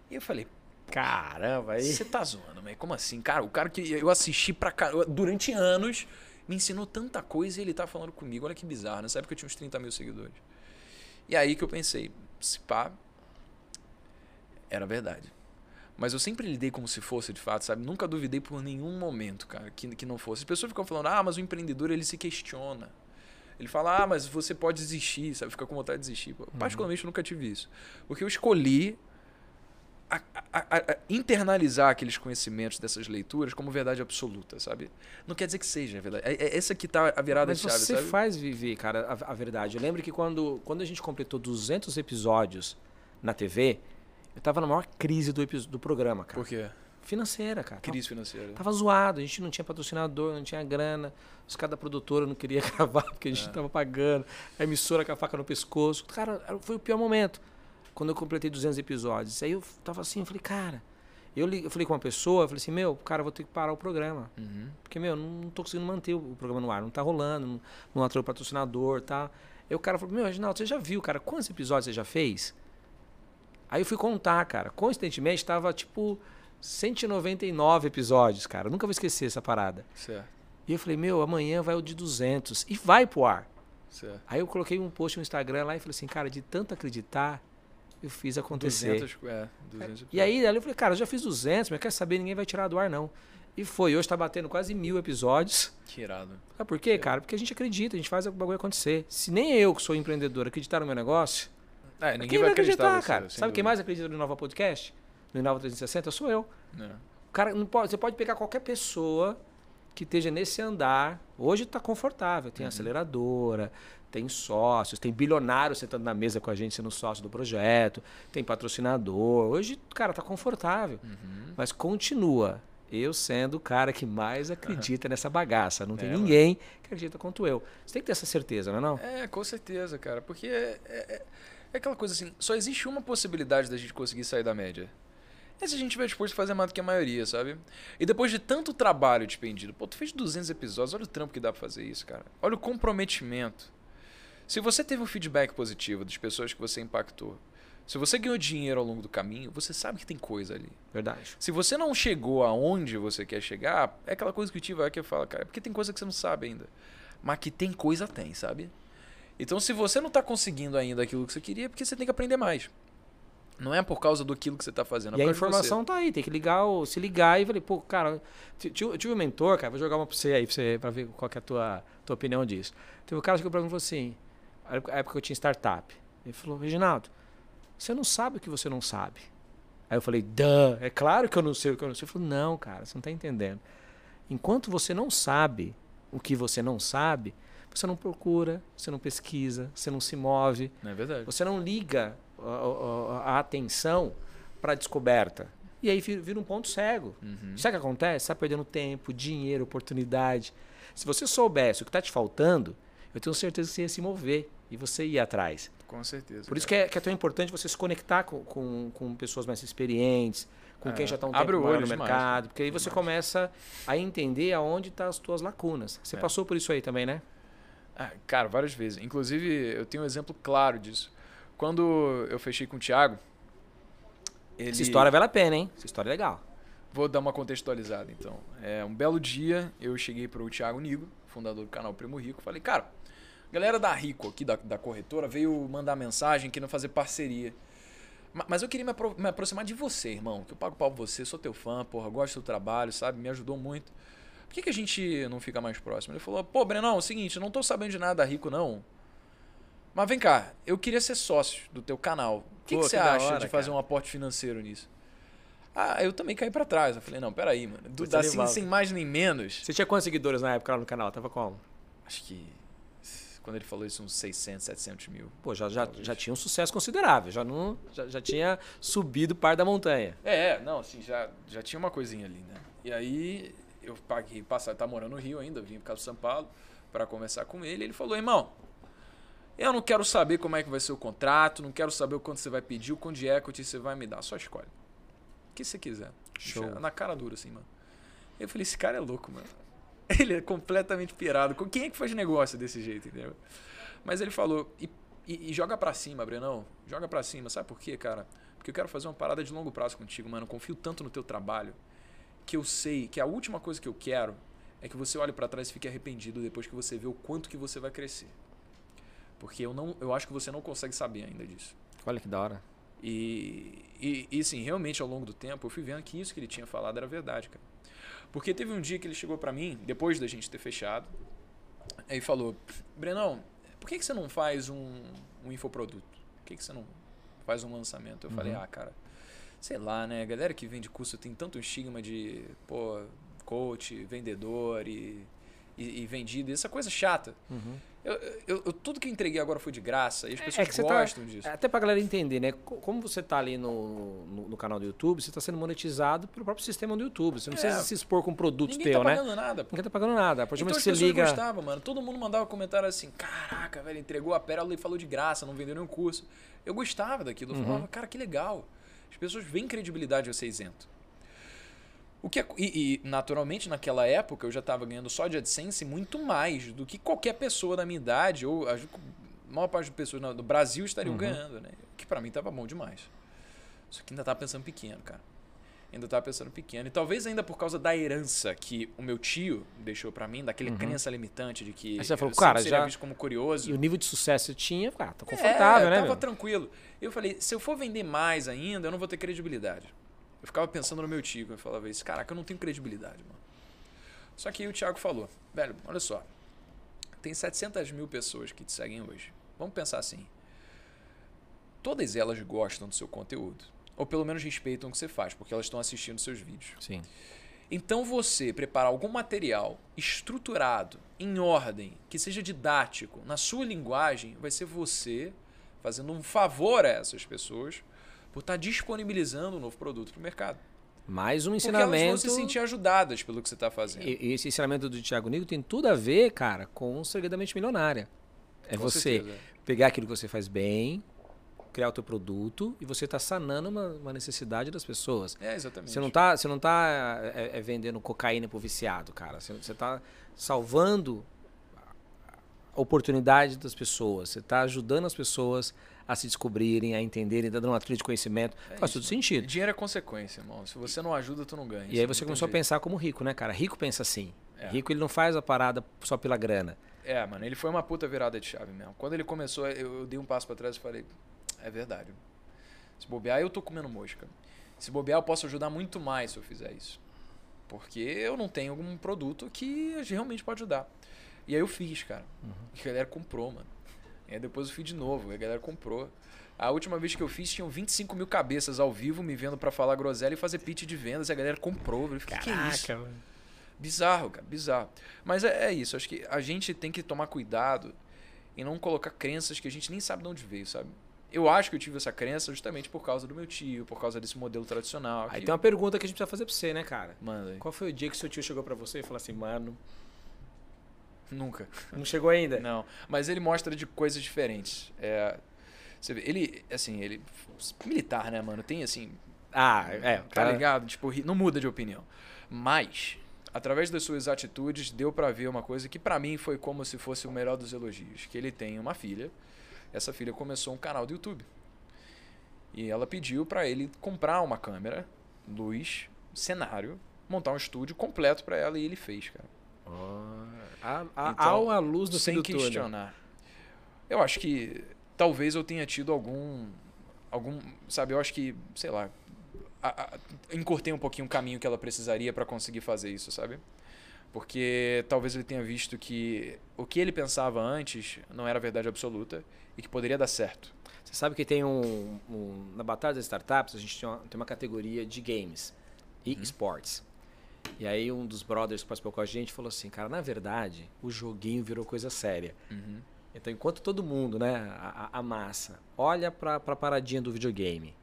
Speaker 1: E eu falei:
Speaker 2: Caramba, aí.
Speaker 1: "Você tá zoando, mas como assim, cara? O cara que eu assisti pra durante anos me ensinou tanta coisa e ele tá falando comigo. Olha que bizarro, nessa época eu tinha uns 30 mil seguidores. E aí que eu pensei, se pá, era verdade. Mas eu sempre lidei como se fosse de fato, sabe? Nunca duvidei por nenhum momento, cara, que, que não fosse. As pessoas ficam falando, ah, mas o empreendedor ele se questiona. Ele fala, ah, mas você pode desistir, sabe? Fica com vontade de desistir. Pô, Particularmente eu nunca tive isso. Porque eu escolhi a- a- a- internalizar aqueles conhecimentos dessas leituras como verdade absoluta, sabe? Não quer dizer que seja verdade. É, é essa que tá a virada
Speaker 2: Mas
Speaker 1: de chave,
Speaker 2: você
Speaker 1: sabe?
Speaker 2: faz viver, cara, a, verdade. Eu lembro que quando, quando a gente completou 200 episódios na TV, eu tava na maior crise do, do programa, cara.
Speaker 1: Por quê?
Speaker 2: financeira, cara.
Speaker 1: Crise financeira.
Speaker 2: Tava zoado, a gente não tinha patrocinador, não tinha grana. Os caras da produtora não queria gravar porque a gente
Speaker 1: É.
Speaker 2: tava pagando. A emissora com a faca no pescoço. Cara, foi o pior momento. Quando eu completei 200 episódios. Aí eu tava assim, eu falei, cara. Eu, li- eu falei com uma pessoa, eu falei assim, meu, cara, eu vou ter que parar o programa.
Speaker 1: Uhum.
Speaker 2: Porque, meu, não tô conseguindo manter o programa no ar. Não tá rolando, não, não atraiu patrocinador, tá? Aí o cara falou, meu, Reginaldo, você já viu, cara, quantos episódios você já fez? Aí eu fui contar, cara. Coincidentemente, tava, tipo, 199 episódios, cara. Eu nunca vou esquecer essa parada.
Speaker 1: Certo,
Speaker 2: E eu falei, meu, amanhã vai o de 200. E vai pro ar.
Speaker 1: certo.
Speaker 2: Aí eu coloquei um post no Instagram lá e falei assim, cara, de tanto acreditar, eu fiz acontecer.
Speaker 1: 200, é, 200
Speaker 2: E aí, ali eu falei, cara, eu já fiz 200, mas quer saber, ninguém vai tirar do ar, não. E foi, hoje tá batendo quase mil episódios.
Speaker 1: Que irado.
Speaker 2: Sabe por quê, cara? Porque a gente acredita, a gente faz o bagulho acontecer. Se nem eu, que sou empreendedor, acreditar no meu negócio,
Speaker 1: É, ninguém
Speaker 2: quem
Speaker 1: vai acreditar,
Speaker 2: acreditar,
Speaker 1: você,
Speaker 2: cara? Sabe quem
Speaker 1: dúvida.
Speaker 2: mais acredita no Inova Podcast? No Inova 360? Sou eu.
Speaker 1: É.
Speaker 2: Cara não pode, você pode pegar qualquer pessoa que esteja nesse andar. Hoje está confortável,
Speaker 1: Uhum.
Speaker 2: tem aceleradora, tem sócios, tem bilionário sentando na mesa com a gente sendo sócio do projeto, tem patrocinador. Hoje, cara, tá confortável.
Speaker 1: Uhum.
Speaker 2: Mas continua eu sendo o cara que mais acredita nessa bagaça. Não tem
Speaker 1: É,
Speaker 2: ninguém que acredita quanto eu. Você tem que ter essa certeza, não é não?
Speaker 1: É, com certeza, cara. Porque é, é- é aquela coisa assim, só existe uma possibilidade da gente conseguir sair da média. É se a gente tiver disposto a fazer mais do que a maioria, sabe? E depois de tanto trabalho despendido, pô, tu fez 200 episódios, olha o trampo que dá pra fazer isso, cara. Olha o comprometimento. Se você teve um feedback positivo das pessoas que você impactou, se você ganhou dinheiro ao longo do caminho, você sabe que tem coisa ali.
Speaker 2: Verdade.
Speaker 1: Se você não chegou aonde você quer chegar, é aquela coisa que o Tio vai que fala, cara, é porque tem coisa que você não sabe ainda. Mas que tem coisa, tem, sabe? Então, se você não tá conseguindo ainda aquilo que você queria, é porque você tem que aprender mais. Não é por causa do aquilo que você tá fazendo. é
Speaker 2: E a informação tá aí, tem que ligar, o- se ligar e falei, pô, cara, eu tive um mentor, cara, vou jogar uma pra você aí, pra ver qual que é a tua, tua opinião disso. Teve um cara que chegou pra mim e falou assim, a época que eu tinha startup, ele falou, Reginaldo, você não sabe o que você não sabe. Aí eu falei, duh, é claro que eu não sei o que eu não sei. Ele falou, não, cara, você não tá entendendo. Enquanto você não sabe o que você não sabe, você não procura, você não pesquisa, você não se move,
Speaker 1: você. Não é verdade.
Speaker 2: você não liga a, a- a atenção para a descoberta. E aí vira, vira um ponto cego.
Speaker 1: Uhum.
Speaker 2: Sabe o que acontece? Você está perdendo tempo, dinheiro, oportunidade. Se você soubesse o que está te faltando, eu tenho certeza que você ia se mover e você ia atrás.
Speaker 1: Com certeza.
Speaker 2: Por isso que é, que é tão importante você se conectar com, com, com pessoas mais experientes, com
Speaker 1: É,
Speaker 2: quem já está um
Speaker 1: abre
Speaker 2: tempo
Speaker 1: o
Speaker 2: maior
Speaker 1: olho
Speaker 2: no
Speaker 1: demais,
Speaker 2: mercado,
Speaker 1: né?
Speaker 2: porque aí você
Speaker 1: Demais.
Speaker 2: começa a entender aonde estão as tuas lacunas. Você
Speaker 1: É.
Speaker 2: passou por isso aí também, né?
Speaker 1: Ah, cara, várias vezes. Inclusive, eu tenho um exemplo claro disso. Quando eu fechei com o Thiago, ele...
Speaker 2: Essa história vale a pena, hein? Essa história é legal.
Speaker 1: Vou dar uma contextualizada, então. É, um belo dia, eu cheguei pro Thiago Nigo, fundador do canal Primo Rico, falei, cara, galera da Rico aqui, da, da corretora, veio mandar mensagem, querendo fazer parceria. Ma- Mas eu queria me, apro- me aproximar de você, irmão, que eu pago pau pra você, sou teu fã, porra, gosto do trabalho, sabe? Me ajudou muito. Por que, que a gente não fica mais próximo? Ele falou, pô, Brenão, é o seguinte, eu não tô sabendo de nada da Rico, não. Mas vem cá, eu queria ser sócio do teu canal. O que, que você
Speaker 2: que
Speaker 1: acha
Speaker 2: hora,
Speaker 1: de fazer
Speaker 2: cara.
Speaker 1: um aporte financeiro nisso? Ah, eu também caí pra trás. Eu falei, não, peraí, mano. Do, assim, sem mais nem menos.
Speaker 2: Você tinha quantos seguidores na época lá no canal? Tava como?
Speaker 1: Acho que. Quando ele falou isso, uns 600, 700 mil.
Speaker 2: Pô, já, já,
Speaker 1: Talvez.
Speaker 2: já tinha um sucesso considerável, já, não, já, já tinha subido o par da montanha.
Speaker 1: É, não, assim, já, já tinha uma coisinha ali, né? E aí eu paguei passar, tá morando no Rio ainda, vim por causa do São Paulo pra conversar com ele. Ele falou, irmão, eu não quero saber como é que vai ser o contrato, não quero saber o quanto você vai pedir, o quanto de equity você vai me dar, só escolhe. O que você quiser.
Speaker 2: Show.
Speaker 1: Na cara dura, assim, mano. Eu falei, esse cara é louco, mano. Ele é completamente pirado. Com Quem é que faz negócio desse jeito, entendeu? Mas ele falou, e, e- e joga pra cima, Brenão. Joga pra cima. Sabe por quê, cara? Porque eu quero fazer uma parada de longo prazo contigo, mano. Eu confio tanto no teu trabalho que eu sei que a última coisa que eu quero é que você olhe pra trás e fique arrependido depois que você vê o quanto que você vai crescer. Porque eu não, eu acho que você não consegue saber ainda disso.
Speaker 2: Olha que da hora.
Speaker 1: E, e, e sim, realmente ao longo do tempo eu fui vendo que isso que ele tinha falado era verdade, cara. Porque teve um dia que ele chegou pra mim, depois da gente ter fechado, aí falou: Brenão, por que, que você não faz um, um infoproduto? Por que, que você não faz um lançamento? Eu falei:
Speaker 2: Uhum.
Speaker 1: Ah, cara, sei lá, né? A galera que vende curso tem tanto estigma de, pô, coach, vendedor e, e, e vendido, essa coisa chata.
Speaker 2: Uhum.
Speaker 1: Eu, eu- eu- tudo que eu entreguei agora foi de graça e as
Speaker 2: É
Speaker 1: pessoas
Speaker 2: você tá-
Speaker 1: gostam disso.
Speaker 2: Até pra galera entender, né? Co- Como você tá ali no, no, no canal do YouTube, você tá sendo monetizado pelo próprio sistema do YouTube. Você não
Speaker 1: É.
Speaker 2: precisa se expor com produto
Speaker 1: Ninguém
Speaker 2: teu,
Speaker 1: tá
Speaker 2: né?
Speaker 1: pagando nada. pô.
Speaker 2: Ninguém tá pagando nada. A partir
Speaker 1: Então
Speaker 2: que você liga.
Speaker 1: gostavam, mano. Todo mundo mandava comentário assim, caraca, velho, entregou a pérola e falou de graça, não vendeu nenhum curso. Eu gostava daquilo. Eu
Speaker 2: Uhum.
Speaker 1: falava, cara, que legal. As pessoas veem credibilidade de você isento. O que é- e, e, naturalmente, naquela época, eu já estava ganhando só de AdSense muito mais do que qualquer pessoa da minha idade, ou a maior parte das pessoas do Brasil estariam
Speaker 2: Uhum.
Speaker 1: ganhando, né? Que pra mim tava bom demais. Só que ainda tava pensando pequeno, cara. Ainda tava pensando pequeno. E talvez ainda por causa da herança que o meu tio deixou pra mim, daquele crença limitante de que
Speaker 2: Uhum. Aí você falou,
Speaker 1: eu
Speaker 2: cara,
Speaker 1: seria
Speaker 2: já-
Speaker 1: visto como curioso.
Speaker 2: E o nível de sucesso que você tinha, cara, tá confortável,
Speaker 1: é,
Speaker 2: né?
Speaker 1: tava
Speaker 2: meu?
Speaker 1: tranquilo. Eu falei, se eu for vender mais ainda, eu não vou ter credibilidade. Eu ficava pensando no meu tio, eu falava isso, caraca, eu não tenho credibilidade, mano. Só que aí o Thiago falou, velho, olha só, tem 700 mil pessoas que te seguem hoje. Vamos pensar assim, todas elas gostam do seu conteúdo. Ou pelo menos respeitam o que você faz, porque elas estão assistindo seus vídeos.
Speaker 2: Sim.
Speaker 1: Então você preparar algum material estruturado, em ordem, que seja didático, na sua linguagem, vai ser você fazendo um favor a essas pessoas por estar disponibilizando um novo produto para o mercado.
Speaker 2: Mais um
Speaker 1: Porque elas vão
Speaker 2: ensinamento.
Speaker 1: se sentir ajudadas pelo que você está fazendo.
Speaker 2: E e esse ensinamento do Thiago Nigo tem tudo a ver, cara, com o Segredo da Mente Milionária. É
Speaker 1: Com
Speaker 2: você
Speaker 1: certeza.
Speaker 2: pegar aquilo que você faz bem, criar o teu produto e você tá sanando uma, uma necessidade das pessoas.
Speaker 1: É, exatamente.
Speaker 2: Você não tá, você não tá é, é, vendendo cocaína pro viciado, cara. Você, você tá salvando oportunidade das pessoas. Você tá ajudando as pessoas a se descobrirem, a entenderem, tá dando uma trilha de conhecimento.
Speaker 1: É
Speaker 2: Faz
Speaker 1: isso,
Speaker 2: todo sentido.
Speaker 1: Dinheiro é consequência, irmão. Se você não ajuda, tu não ganha.
Speaker 2: E aí você começou a pensar como rico, né, cara? Rico pensa assim.
Speaker 1: É.
Speaker 2: Rico ele não faz a parada só pela grana.
Speaker 1: É, mano, ele foi uma puta virada de chave mesmo. Quando ele começou, eu, eu dei um passo pra trás e falei, é verdade. Se bobear, eu tô comendo mosca. Se bobear, eu posso ajudar muito mais se eu fizer isso. Porque eu não tenho algum produto que realmente pode ajudar. E aí eu fiz, cara. E a galera comprou, mano. E aí depois eu fiz de novo, e a galera comprou. A última vez que eu fiz, tinham 25 mil cabeças ao vivo me vendo pra falar groselha e fazer pitch de vendas. E a galera comprou. Eu falei, que, que é isso?
Speaker 2: mano.
Speaker 1: Bizarro, cara, bizarro. Mas é, é isso, acho que a gente tem que tomar cuidado e não colocar crenças que a gente nem sabe de onde veio, sabe? Eu acho que eu tive essa crença justamente por causa do meu tio, por causa desse modelo tradicional.
Speaker 2: Aí
Speaker 1: que-
Speaker 2: tem uma pergunta que a gente precisa fazer pra você, né, cara?
Speaker 1: Manda aí.
Speaker 2: Qual foi o dia que seu tio chegou pra você e falou assim, mano,
Speaker 1: Nunca.
Speaker 2: não chegou ainda?
Speaker 1: Não. Mas ele mostra de coisas diferentes. É, você vê, ele, assim, ele. Militar, né, mano? Tem assim.
Speaker 2: Ah, é.
Speaker 1: Tá
Speaker 2: cara-
Speaker 1: ligado? Tipo, não muda de opinião. Mas, através das suas atitudes, deu pra ver uma coisa que pra mim foi como se fosse o melhor dos elogios. Que ele tem uma filha. Essa filha começou um canal do YouTube. E ela pediu pra ele comprar uma câmera, luz, cenário, montar um estúdio completo pra ela e ele fez, cara.
Speaker 2: Ó, há, há,
Speaker 1: Então,
Speaker 2: há uma luz no
Speaker 1: sem
Speaker 2: fim do túnel.
Speaker 1: questionar. Eu acho que talvez eu tenha tido algum algum, sabe, eu acho que, sei lá, a- a- encurtei um pouquinho o caminho que ela precisaria para conseguir fazer isso, sabe? Porque talvez ele tenha visto que o que ele pensava antes não era verdade absoluta e que poderia dar certo.
Speaker 2: Você sabe que tem um, um- Na Batalha das Startups, a gente tem uma, tem uma categoria de games e
Speaker 1: Uhum.
Speaker 2: esportes. E aí um dos brothers que participou com a gente falou assim, cara, na verdade, o joguinho virou coisa séria. Então, enquanto todo mundo, né, a, a- a massa, olha para a paradinha do videogame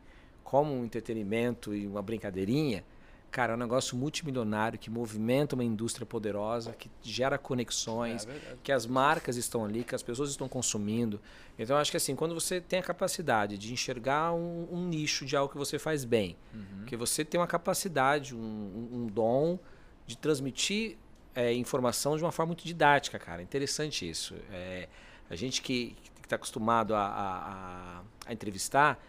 Speaker 2: como um entretenimento e uma brincadeirinha, cara, é um negócio multimilionário que movimenta uma indústria poderosa, que gera conexões,
Speaker 1: É
Speaker 2: que as marcas estão ali, que as pessoas estão consumindo. Então, eu acho que assim, quando você tem a capacidade de enxergar um, um nicho de algo que você faz bem,
Speaker 1: Uhum.
Speaker 2: que você tem uma capacidade, um, um- um dom de transmitir é, informação de uma forma muito didática, cara. Interessante isso. É, a gente que está acostumado a, a- a- a entrevistar,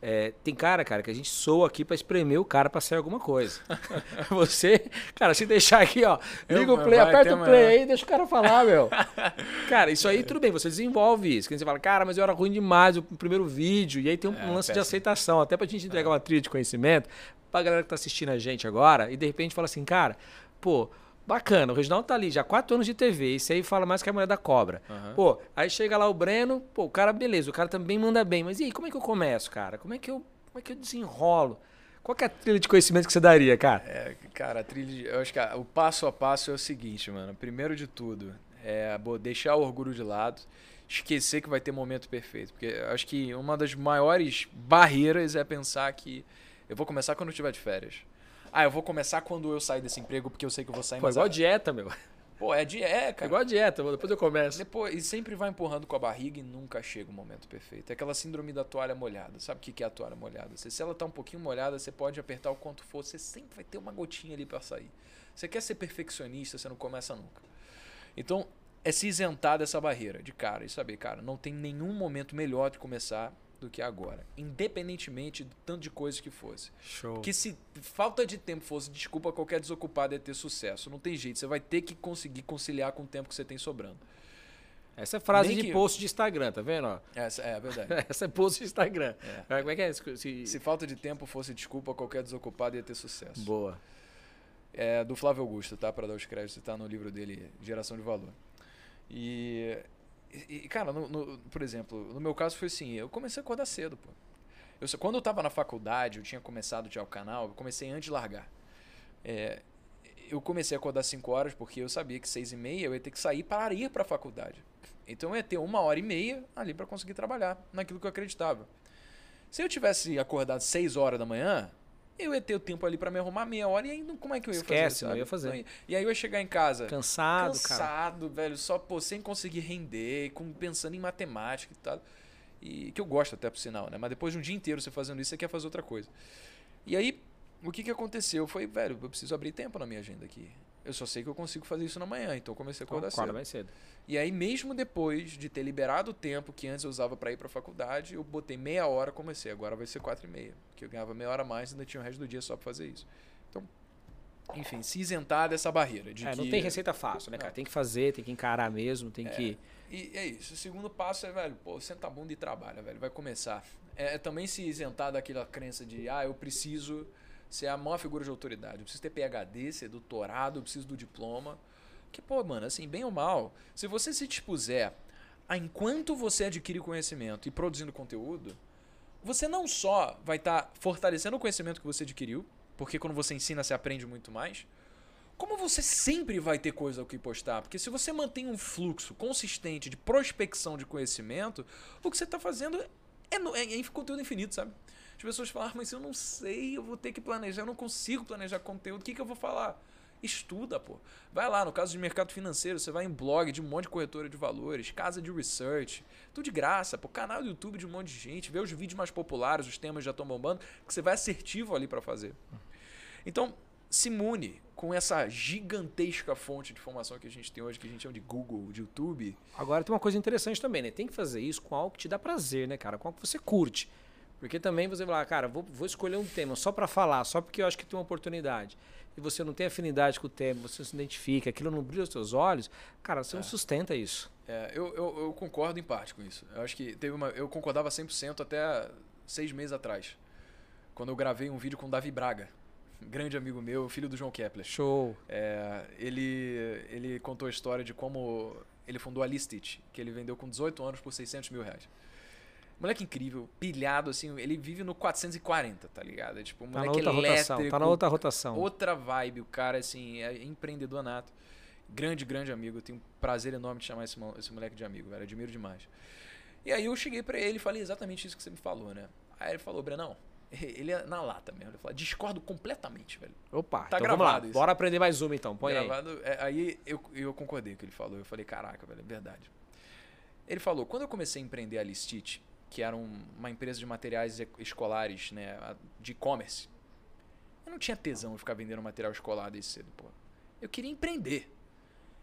Speaker 2: é, tem cara, cara, que a gente soa aqui para espremer o cara para sair alguma coisa. Você, cara, se deixar aqui, ó, liga o play, aperta o play aí deixa o cara falar, meu. Cara, isso aí tudo bem, você desenvolve isso. Que você fala, cara, mas eu era ruim demais o primeiro vídeo. E aí tem um,
Speaker 1: É,
Speaker 2: lance de aceitação, até pra gente entregar uma trilha de conhecimento pra galera que tá assistindo a gente agora e de repente fala assim, cara, pô, bacana, o Reginaldo tá ali já há quatro anos de TV, isso aí fala mais que a mulher da cobra.
Speaker 1: Aham.
Speaker 2: Pô, aí chega lá o Breno, pô, o cara, beleza, o cara também manda bem, mas e aí, como é que eu começo, cara? Como é que eu, como é que eu desenrolo? Qual é a trilha de conhecimento que você daria, cara?
Speaker 1: É, cara, a trilha, de- eu acho que a- o passo a passo é o seguinte, mano. Primeiro de tudo, É, bo- deixar o orgulho de lado, esquecer que vai ter momento perfeito. Porque eu acho que uma das maiores barreiras é pensar que eu vou começar quando eu estiver de férias. Ah, eu vou começar quando eu sair desse emprego porque eu sei que eu vou sair
Speaker 2: Pô,
Speaker 1: mas
Speaker 2: igual
Speaker 1: ah,
Speaker 2: dieta, meu.
Speaker 1: Pô, é é,
Speaker 2: É
Speaker 1: cara.
Speaker 2: igual dieta, mano. depois eu começo.
Speaker 1: Depois, e sempre vai empurrando com a barriga e nunca chega o momento perfeito. É aquela síndrome da toalha molhada. Sabe o que é a toalha molhada? Se, se ela tá um pouquinho molhada, você pode apertar o quanto for, você sempre vai ter uma gotinha ali pra sair. Você quer ser perfeccionista, você não começa nunca. Então, é se isentar dessa barreira de cara e saber, cara, não tem nenhum momento melhor de começar do que agora. Independentemente do tanto de coisa que fosse.
Speaker 2: Show.
Speaker 1: Que se falta de tempo fosse desculpa, qualquer desocupado ia ter sucesso. Não tem jeito. Você vai ter que conseguir conciliar com o tempo que você tem sobrando.
Speaker 2: Essa é frase
Speaker 1: Nem
Speaker 2: de
Speaker 1: que-
Speaker 2: post de Instagram, tá vendo? ó?
Speaker 1: Essa é a verdade.
Speaker 2: Essa é post de Instagram.
Speaker 1: É.
Speaker 2: Como é que é? Se- se-
Speaker 1: Se falta de tempo fosse desculpa, qualquer desocupado ia ter sucesso.
Speaker 2: Boa.
Speaker 1: É do Flávio Augusto, tá? Para dar os créditos, tá no livro dele, Geração de Valor. E, e cara, no- no- por exemplo, no meu caso foi assim, eu comecei a acordar cedo, pô. Eu, quando eu tava na faculdade, eu tinha começado já o canal, eu comecei antes de largar. É, eu comecei a acordar 5 horas porque eu sabia que 6 e meia eu ia ter que sair para ir para a faculdade. Então eu ia ter uma hora e meia ali para conseguir trabalhar naquilo que eu acreditava. Se eu tivesse acordado 6 horas da manhã, eu ia ter o tempo ali para me arrumar meia hora e aí não- como é que eu ia
Speaker 2: Esquece,
Speaker 1: fazer?
Speaker 2: não
Speaker 1: sabe?
Speaker 2: ia fazer.
Speaker 1: E aí eu ia chegar em casa
Speaker 2: Cansado, cara.
Speaker 1: cansado, velho, só pô, sem conseguir render, com, pensando em matemática e tal. E que eu gosto até por sinal, né? Mas depois de um dia inteiro você fazendo isso, você quer fazer outra coisa. E aí, o que que aconteceu? Foi, velho, eu preciso abrir tempo na minha agenda aqui. Eu só sei que eu consigo fazer isso na manhã, então eu comecei a
Speaker 2: Então,
Speaker 1: acordar
Speaker 2: acorda
Speaker 1: cedo.
Speaker 2: mais cedo.
Speaker 1: E aí, mesmo depois de ter liberado o tempo que antes eu usava para ir para faculdade, eu botei meia hora comecei. Agora vai ser quatro e meia. Porque eu ganhava meia hora a mais e ainda tinha o resto do dia só para fazer isso. Então, enfim, se isentar dessa barreira. De
Speaker 2: É,
Speaker 1: que...
Speaker 2: não tem receita fácil, né, cara?
Speaker 1: Não.
Speaker 2: Tem que fazer, tem que encarar mesmo, tem
Speaker 1: É.
Speaker 2: que.
Speaker 1: E é isso. O segundo passo é, velho, pô, senta a bunda e trabalha, velho. Vai começar. É, é também se isentar daquela crença de, ah, eu preciso ser a maior figura de autoridade. Eu preciso ter PHD, ser doutorado, eu preciso do diploma. Que, pô, mano, assim, bem ou mal, se você se dispuser a, enquanto você adquire conhecimento e produzindo conteúdo, você não só vai estar fortalecendo o conhecimento que você adquiriu, porque quando você ensina, você aprende muito mais, como você sempre vai ter coisa o que postar. Porque se você mantém um fluxo consistente de prospecção de conhecimento, o que você está fazendo é, é, é conteúdo infinito, sabe? As pessoas falam, ah, mas eu não sei, eu vou ter que planejar, eu não consigo planejar conteúdo, o que, que eu vou falar? Estuda, pô. Vai lá, no caso de mercado financeiro, você vai em blog de um monte de corretora de valores, casa de research, tudo de graça, pô. Canal do YouTube de um monte de gente, vê os vídeos mais populares, os temas já estão bombando, que você vai assertivo ali para fazer. Então, se imune com essa gigantesca fonte de informação que a gente tem hoje, que a gente chama de Google, de YouTube.
Speaker 2: Agora tem uma coisa interessante também, né? Tem que fazer isso com algo que te dá prazer, né, cara? Com algo que você curte. Porque também você vai lá, cara, vou, vou escolher um tema só pra falar, só porque eu acho que tem uma oportunidade. E você não tem afinidade com o tema, você não se identifica, aquilo não brilha os seus olhos, cara, você não sustenta isso.
Speaker 1: É, eu, eu, eu concordo em parte com isso. Eu acho que teve uma. Eu concordava 100% até seis meses atrás. Quando eu gravei um vídeo com o Davi Braga, grande amigo meu, filho do João Kepler.
Speaker 2: Show.
Speaker 1: É, ele, ele contou a história de como ele fundou a Listit, que ele vendeu com 18 anos por 600 mil reais. Moleque incrível, pilhado, assim, ele vive no 440, tá ligado? É tipo um
Speaker 2: Tá na
Speaker 1: moleque
Speaker 2: outra rotação,
Speaker 1: elétrico,
Speaker 2: tá na outra rotação.
Speaker 1: outra vibe, o cara, assim, é empreendedor nato. Grande, grande amigo. Eu tenho um prazer enorme de chamar esse, esse moleque de amigo, velho. Admiro demais. E aí eu cheguei pra ele e falei exatamente isso que você me falou, né? Aí ele falou, Brenão, ele é na lata mesmo. Ele falou, discordo completamente, velho.
Speaker 2: Opa,
Speaker 1: Tá
Speaker 2: então vamos lá.
Speaker 1: gravado isso.
Speaker 2: Bora aprender mais uma então, põe aí.
Speaker 1: Gravado. É, aí eu, eu concordei com o que ele falou. Eu falei, caraca, velho, é verdade. Ele falou, quando eu comecei a empreender a Listit, que era um- uma empresa de materiais escolares, né, de e-commerce, eu não tinha tesão de ficar vendendo material escolar desde cedo, pô. Eu queria empreender.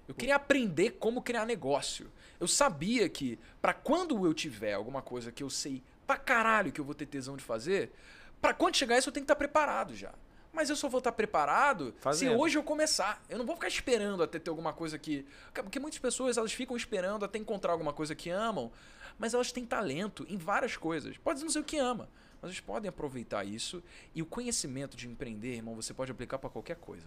Speaker 1: Eu queria aprender como criar negócio. Eu sabia que, pra quando eu tiver alguma coisa que eu sei pra caralho que eu vou ter tesão de fazer, pra quando chegar isso eu tenho que estar preparado já. Mas eu só vou estar preparado se
Speaker 2: Fazendo.
Speaker 1: hoje eu começar. Eu não vou ficar esperando até ter alguma coisa que. Porque muitas pessoas elas ficam esperando até encontrar alguma coisa que amam, mas elas têm talento em várias coisas. Pode não ser o que ama, mas eles podem aproveitar isso. E o conhecimento de empreender, irmão, você pode aplicar pra qualquer coisa.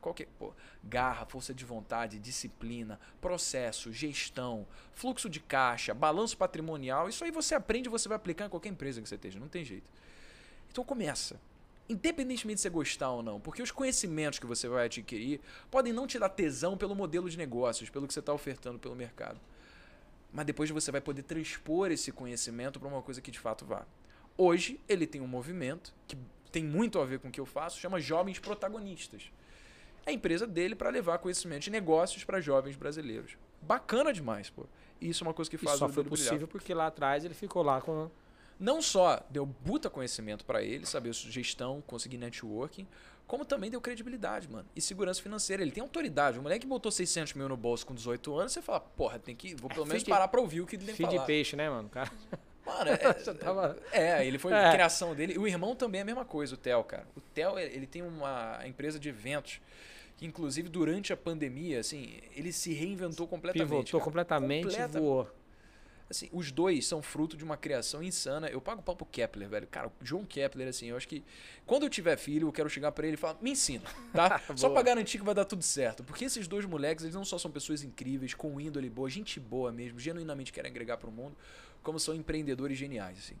Speaker 1: Qualquer, pô, garra, força de vontade, disciplina, processo, gestão, fluxo de caixa, balanço patrimonial, isso aí você aprende e você vai aplicar em qualquer empresa que você esteja, não tem jeito. Então começa. Independentemente de você gostar ou não. Porque os conhecimentos que você vai adquirir podem não te dar tesão pelo modelo de negócios, pelo que você está ofertando pelo mercado. Mas depois você vai poder transpor esse conhecimento para uma coisa que de fato vá. Hoje, ele tem um movimento que tem muito a ver com o que eu faço, chama Jovens Protagonistas. É a empresa dele para levar conhecimento de negócios para jovens brasileiros. Bacana demais, pô. E isso é uma coisa que
Speaker 2: E
Speaker 1: faz
Speaker 2: só
Speaker 1: o
Speaker 2: foi possível
Speaker 1: brilhar.
Speaker 2: porque lá atrás ele ficou lá com.
Speaker 1: Não só deu puta conhecimento para ele, saber gestão, conseguir networking, como também deu credibilidade, mano. E segurança financeira. Ele tem autoridade. O moleque que botou 600 mil no bolso com 18 anos, você fala, porra, tem que. Vou pelo menos
Speaker 2: Feed-
Speaker 1: parar pra ouvir o que ele tem que
Speaker 2: Filho de
Speaker 1: falar.
Speaker 2: peixe, né, mano? Cara.
Speaker 1: Mano, é,
Speaker 2: Já tava-
Speaker 1: é, ele foi
Speaker 2: É.
Speaker 1: a criação dele. O irmão também é a mesma coisa, o Theo, cara. O Theo, ele tem uma empresa de eventos que, inclusive, durante a pandemia, assim, ele se reinventou completamente.
Speaker 2: Pivotou
Speaker 1: cara.
Speaker 2: completamente
Speaker 1: Completa-
Speaker 2: e voou.
Speaker 1: Assim, os dois são fruto de uma criação insana. Eu pago pau pro Kepler, velho. Cara, o João Kepler, assim, eu acho que quando eu tiver filho, eu quero chegar pra ele e falar, me ensina, tá? Só pra garantir que vai dar tudo certo. Porque esses dois moleques, eles não só são pessoas incríveis, com índole boa, gente boa mesmo, genuinamente querem agregar pro mundo, como são empreendedores geniais, assim.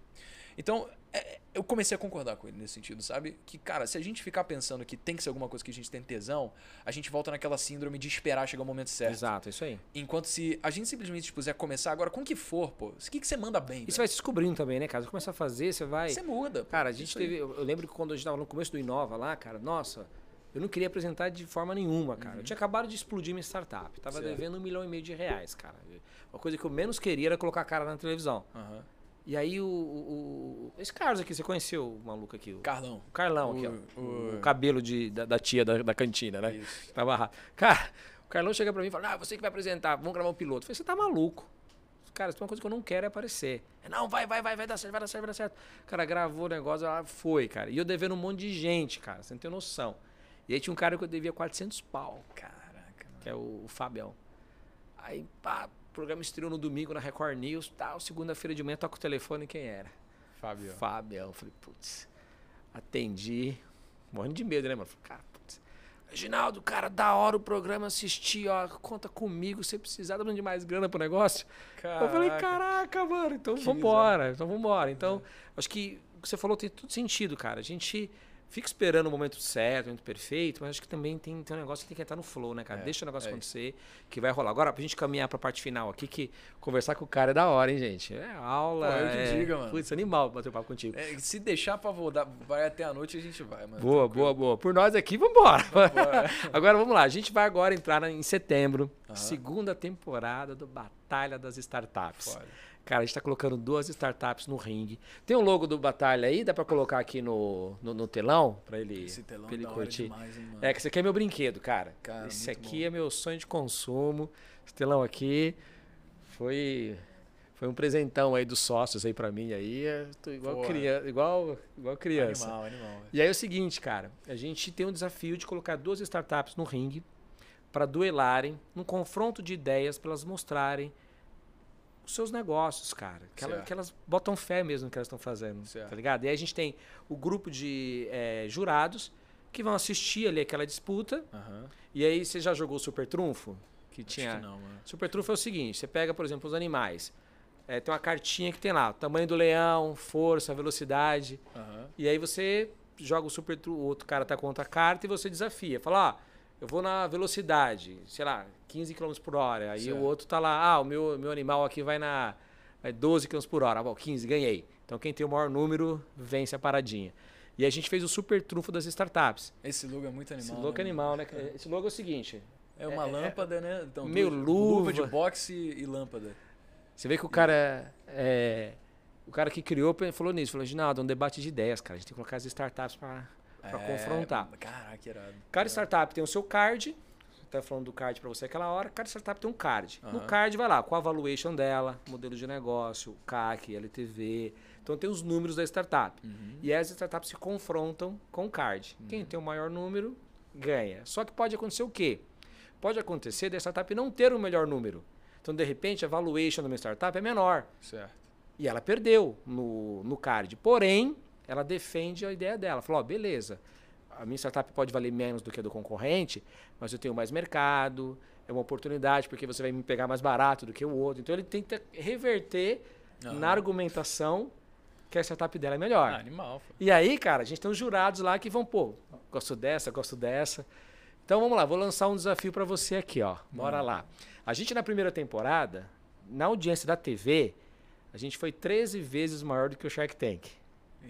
Speaker 1: Então, é, eu comecei a concordar com ele nesse sentido, sabe? Que, cara, se a gente ficar pensando que tem que ser alguma coisa que a gente tem tesão, a gente volta naquela síndrome de esperar chegar o momento certo.
Speaker 2: Exato, é isso aí.
Speaker 1: Enquanto se a gente simplesmente dispuser a começar agora, com o que for, pô, o que, que você manda bem?
Speaker 2: E você vai se descobrindo também, né, cara? Você começa a fazer, você vai.
Speaker 1: Você muda. pô.
Speaker 2: Cara, a gente
Speaker 1: Isso aí.
Speaker 2: teve. Eu lembro que quando a gente tava no começo do Inova lá, cara, nossa, eu não queria apresentar de forma nenhuma, cara. Eu tinha acabado de explodir minha startup. Tava
Speaker 1: Uhum. Certo.
Speaker 2: devendo um milhão e meio de reais, cara. Uma coisa que eu menos queria era colocar a cara na televisão.
Speaker 1: Aham.
Speaker 2: E aí o. o- esse Carlos aqui, você conheceu o maluco aqui? O,
Speaker 1: Carlão.
Speaker 2: o Carlão aqui,
Speaker 1: O-
Speaker 2: ó.
Speaker 1: o-
Speaker 2: O, cabelo de, da, da tia da, da cantina, né?
Speaker 1: Isso.
Speaker 2: Tava rápido. Cara, o Carlão chega pra mim e fala: Ah, você que vai apresentar, vamos gravar um piloto. Eu falei, você tá maluco. Cara, isso é uma coisa que eu não quero é aparecer. É, Não, vai, vai, vai, vai dar certo, vai dar certo, vai dar certo. O cara gravou o negócio, ah, foi, cara. E eu devendo um monte de gente, cara, você não tem noção. E aí tinha um cara que eu devia 400 pau,
Speaker 1: Caraca, mano.
Speaker 2: que é o, o Fabião. Aí, pá, o programa estreou no domingo na Record News, tal, segunda-feira de manhã, toca o telefone, quem era?
Speaker 1: Fábio.
Speaker 2: Fabião. Eu Falei, putz, atendi. Morrendo de medo, né, mano? Falei, cara, putz. Reginaldo, cara, da hora o programa, assisti, ó, conta comigo, se precisar, dá de mais grana pro negócio. Eu falei, caraca, mano, então
Speaker 1: Que
Speaker 2: vambora, então vambora. Então, acho que o que você falou tem tudo sentido, cara. A gente fica esperando o momento certo, o momento perfeito, mas acho que também tem, tem um negócio que tem que entrar no flow, né, cara?
Speaker 1: É,
Speaker 2: Deixa o negócio
Speaker 1: é
Speaker 2: acontecer, que vai rolar. Agora, pra gente caminhar pra parte final aqui, que conversar com o cara é da hora, hein, gente? É aula.
Speaker 1: Pô, eu que
Speaker 2: é...
Speaker 1: diga, mano.
Speaker 2: Putz, animal bater papo contigo.
Speaker 1: É, se deixar pra voltar, vai até a noite a gente vai, mano.
Speaker 2: Boa, boa, boa. Por nós aqui, vambora. agora vamos lá. A gente vai agora entrar em setembro,
Speaker 1: Aham.
Speaker 2: segunda temporada do Batalha das Startups.
Speaker 1: Foda.
Speaker 2: Cara, a gente tá colocando duas startups no ringue. Tem o logo do Batalha aí, dá pra colocar aqui no, no, no telão pra ele,
Speaker 1: Esse telão
Speaker 2: pra ele
Speaker 1: hora
Speaker 2: curtir.
Speaker 1: demais, hein.
Speaker 2: É, que esse aqui é meu brinquedo, cara.
Speaker 1: Cara,
Speaker 2: esse aqui
Speaker 1: bom.
Speaker 2: é meu sonho de consumo. Esse telão aqui foi foi um presentão aí dos sócios aí pra mim aí. Tô igual criança, igual, igual criança.
Speaker 1: Animal, animal. velho.
Speaker 2: E aí é o seguinte, cara, a gente tem um desafio de colocar duas startups no ringue para duelarem num confronto de ideias para elas mostrarem os seus negócios, cara. Que, ela- que elas botam fé mesmo no que elas estão fazendo,
Speaker 1: Certo.
Speaker 2: tá ligado? E aí a gente tem o grupo de eh, jurados que vão assistir ali aquela disputa.
Speaker 1: Aham.
Speaker 2: E aí você já jogou o Super Trunfo? Que
Speaker 1: Acho
Speaker 2: tinha.
Speaker 1: que não, mano.
Speaker 2: Super trunfo é o seguinte: você pega, por exemplo, os animais. É, tem uma cartinha que tem lá, tamanho do leão, força, velocidade.
Speaker 1: Aham.
Speaker 2: E aí você joga o super trunfo, o outro cara tá com outra carta e você desafia. Fala, ó, eu vou na velocidade, sei lá, 15 km por hora. Aí
Speaker 1: Certo.
Speaker 2: o outro tá lá, ah, o meu, meu animal aqui vai na vai 12 km por hora. Ah, bom, 15, ganhei. Então quem tem o maior número vence a paradinha. E a gente fez o super trunfo das startups.
Speaker 1: Esse logo é muito animal.
Speaker 2: Esse logo é
Speaker 1: né,
Speaker 2: animal, né? Esse logo é o seguinte:
Speaker 1: É uma
Speaker 2: É, é,
Speaker 1: lâmpada, né? Então,
Speaker 2: meio
Speaker 1: duas-
Speaker 2: luva.
Speaker 1: de boxe e lâmpada.
Speaker 2: Você vê que o cara é. O cara que criou falou nisso, falou, Ginaldo, é um debate de ideias, cara. A gente tem que colocar as startups pra, pra
Speaker 1: É,
Speaker 2: confrontar.
Speaker 1: Caraca, irado.
Speaker 2: Cada startup tem o seu card. Tá falando do card pra você aquela hora. Cada startup tem um card. No
Speaker 1: Aham.
Speaker 2: card vai lá, com a valuation dela, modelo de negócio, CAC, LTV. Então tem os números da startup.
Speaker 1: Uhum.
Speaker 2: E as startups se confrontam com o card. Quem tem o maior número ganha. Só que pode acontecer o quê? Pode acontecer da startup não ter o melhor número. Então, de repente, a valuation de uma startup é menor.
Speaker 1: Certo.
Speaker 2: E ela perdeu no, no card. Porém, ela defende a ideia dela. Falou, ó, beleza, a minha startup pode valer menos do que a do concorrente, mas eu tenho mais mercado, é uma oportunidade porque você vai me pegar mais barato do que o outro. Então ele tenta reverter na argumentação que a startup dela é melhor.
Speaker 1: Ah, animal.
Speaker 2: E aí, cara, a gente tem os jurados lá que vão, pô, gosto dessa, gosto dessa. Então vamos lá, vou lançar um desafio pra você aqui, ó. Bora lá. A gente na primeira temporada, na audiência da TV, a gente foi 13 vezes maior do que o Shark Tank.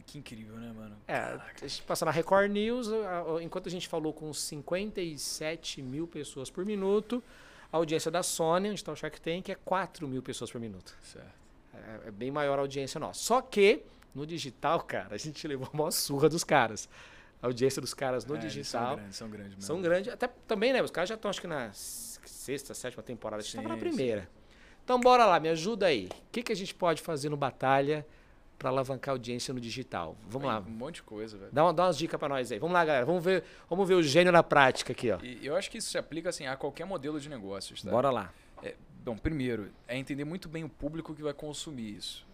Speaker 1: Que incrível, né, mano?
Speaker 2: É, a gente passou na Record News, enquanto a gente falou com 57 mil pessoas por minuto, a audiência da Sony, onde está o Shark Tank, é 4 mil pessoas por minuto.
Speaker 1: Certo.
Speaker 2: É, é bem maior a audiência nossa. Só que, no digital, cara, a gente levou uma surra dos caras. A audiência dos caras no
Speaker 1: É,
Speaker 2: digital
Speaker 1: São grandes, são grandes mesmo.
Speaker 2: são grandes. Até também, né? Os caras já estão, acho que na sexta, sétima temporada. A gente estava na
Speaker 1: Sim,
Speaker 2: primeira. Então, bora lá, me ajuda aí. O que, que a gente pode fazer no Batalha para alavancar a audiência no digital? Vamos lá.
Speaker 1: Um monte de coisa, velho.
Speaker 2: Dá, uma- dá umas dicas para nós aí. Vamos lá, galera. Vamos ver, vamos ver o gênio na prática aqui, ó.
Speaker 1: E eu acho que isso se aplica assim, a qualquer modelo de negócios, tá?
Speaker 2: Bora lá.
Speaker 1: É, bom, primeiro, é entender muito bem o público que vai consumir isso.